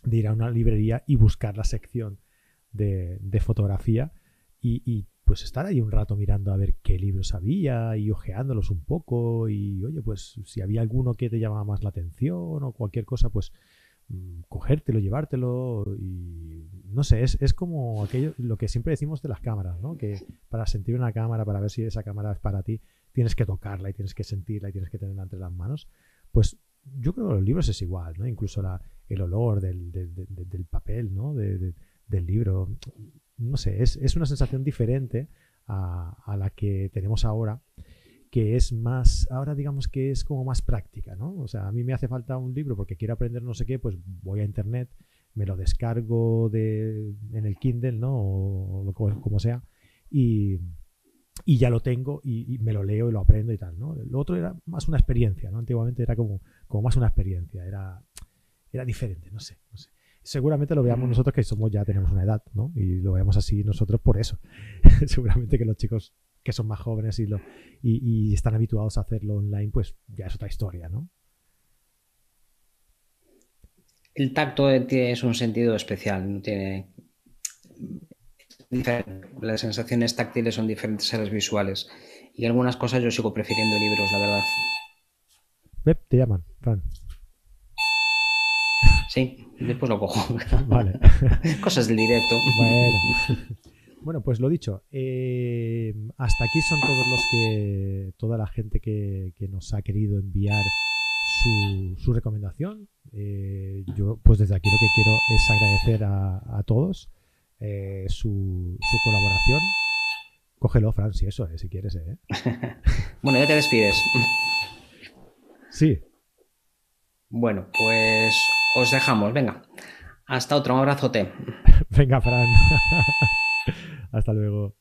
de ir a una librería y buscar la sección de, de fotografía y, y, pues estar ahí un rato mirando a ver qué libros había y ojeándolos un poco y oye, pues si había alguno que te llamaba más la atención o cualquier cosa, pues Mm, cogértelo, llevártelo y no sé, es, es, como aquello, lo que siempre decimos de las cámaras, ¿no? Que para sentir una cámara, para ver si esa cámara es para ti, tienes que tocarla y tienes que sentirla y tienes que tenerla entre las manos. Pues yo creo que los libros es igual, ¿no? Incluso la, el olor del, del, papel, ¿no? del libro. No sé, es, es una sensación diferente a, a la que tenemos ahora que es más, ahora digamos que es como más práctica, ¿no? O sea, a mí me hace falta un libro porque quiero aprender no sé qué, pues voy a internet, me lo descargo de, en el Kindle, ¿no? O, como sea, y, y ya lo tengo y, me lo leo y lo aprendo y tal, ¿no? Lo otro era más una experiencia, ¿no? Antiguamente era como, como más una experiencia, era, era diferente, no sé, no sé. Seguramente lo veamos nosotros que somos ya tenemos una edad, ¿no? Y lo veamos así nosotros por eso. <laughs> Seguramente que los chicos que son más jóvenes y, lo, y, están habituados a hacerlo online, pues ya es otra historia, ¿no? El tacto es un sentido especial, no tiene las sensaciones táctiles son diferentes a las visuales y algunas cosas yo sigo prefiriendo libros, la verdad. Te llaman, Fran. Sí, después lo cojo. <laughs> Vale. <laughs> Cosas del directo. Bueno. <laughs> Bueno, pues lo dicho, eh, hasta aquí son todos los que, toda la gente que, nos ha querido enviar su, recomendación. Eh, yo, pues desde aquí lo que quiero es agradecer a, todos eh, su, colaboración. Cógelo, Fran, si eso es, si quieres. bueno, ya te despides. Sí. Bueno, pues os dejamos. Venga, hasta otro, un abrazote. <laughs> Venga, Fran. <laughs> hasta luego.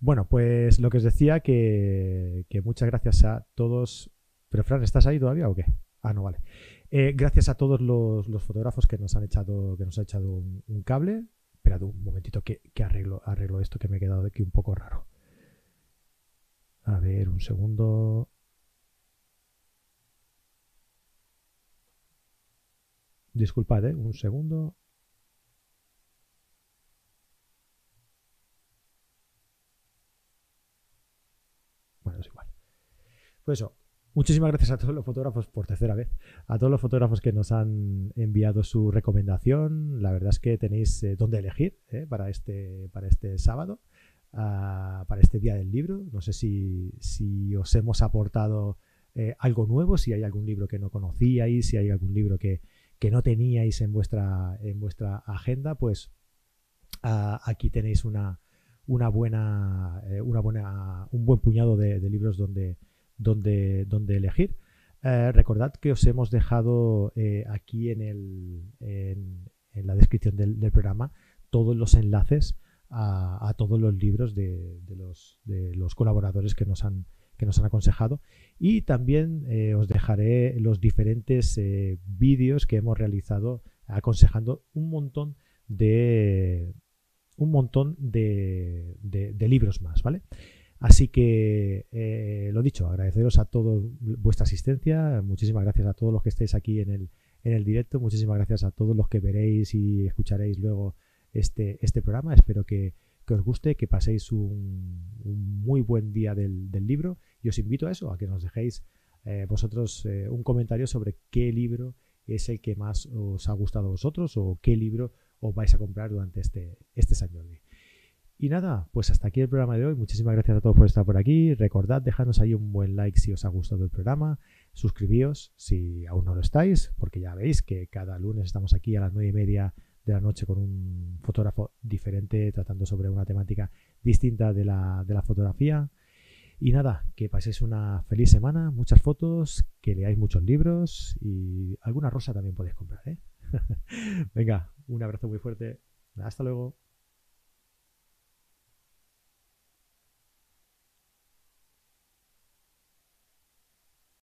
Bueno, pues lo que os decía, que, que, muchas gracias a todos. Pero Fran, ¿estás ahí todavía o qué? Ah, no, vale. Eh, gracias a todos los, los, fotógrafos que nos han echado, que nos ha echado un, cable. Esperad un momentito que, que, arreglo, arreglo esto que me he quedado aquí un poco raro. A ver, un segundo. Disculpad, ¿eh? un segundo. Bueno, es igual. Pues eso, Muchísimas gracias a todos los fotógrafos, por tercera vez, a todos los fotógrafos que nos han enviado su recomendación. La verdad es que tenéis eh, dónde elegir eh, para, este, para este sábado, para este día del libro. No sé si, os hemos aportado eh, algo nuevo, si hay algún libro que no conocíais, si hay algún libro que, no teníais en vuestra, en vuestra agenda, pues aquí tenéis una, una buena, una buena, un buen puñado de, libros donde donde, donde elegir. Eh, recordad que os hemos dejado eh, aquí en, el, en, la descripción del, programa todos los enlaces a, todos los libros de, los, de, los, colaboradores que nos han, que nos han aconsejado y también eh, os dejaré los diferentes eh, vídeos que hemos realizado aconsejando un montón de un montón de, de libros más, ¿vale? Así que, eh, lo dicho, agradeceros a todos vuestra asistencia. Muchísimas gracias a todos los que estéis aquí en el, en el directo. Muchísimas gracias a todos los que veréis y escucharéis luego este, este programa. Espero que, que os guste, que paséis un, muy buen día del, del, libro. Y os invito a eso, a que nos dejéis eh, vosotros eh, un comentario sobre qué libro es el que más os ha gustado a vosotros o qué libro os vais a comprar durante este, este. Y nada, pues hasta aquí el programa de hoy. Muchísimas gracias a todos por estar por aquí. Recordad, dejadnos ahí un buen like si os ha gustado el programa. Suscribíos si aún no lo estáis, porque ya veis que cada lunes estamos aquí a las nueve y media de la noche con un fotógrafo diferente, tratando sobre una temática distinta de la, de la fotografía. Y nada, que paséis una feliz semana, muchas fotos, que leáis muchos libros y alguna rosa también podéis comprar. ¿eh? <laughs> Venga, un abrazo muy fuerte. Hasta luego.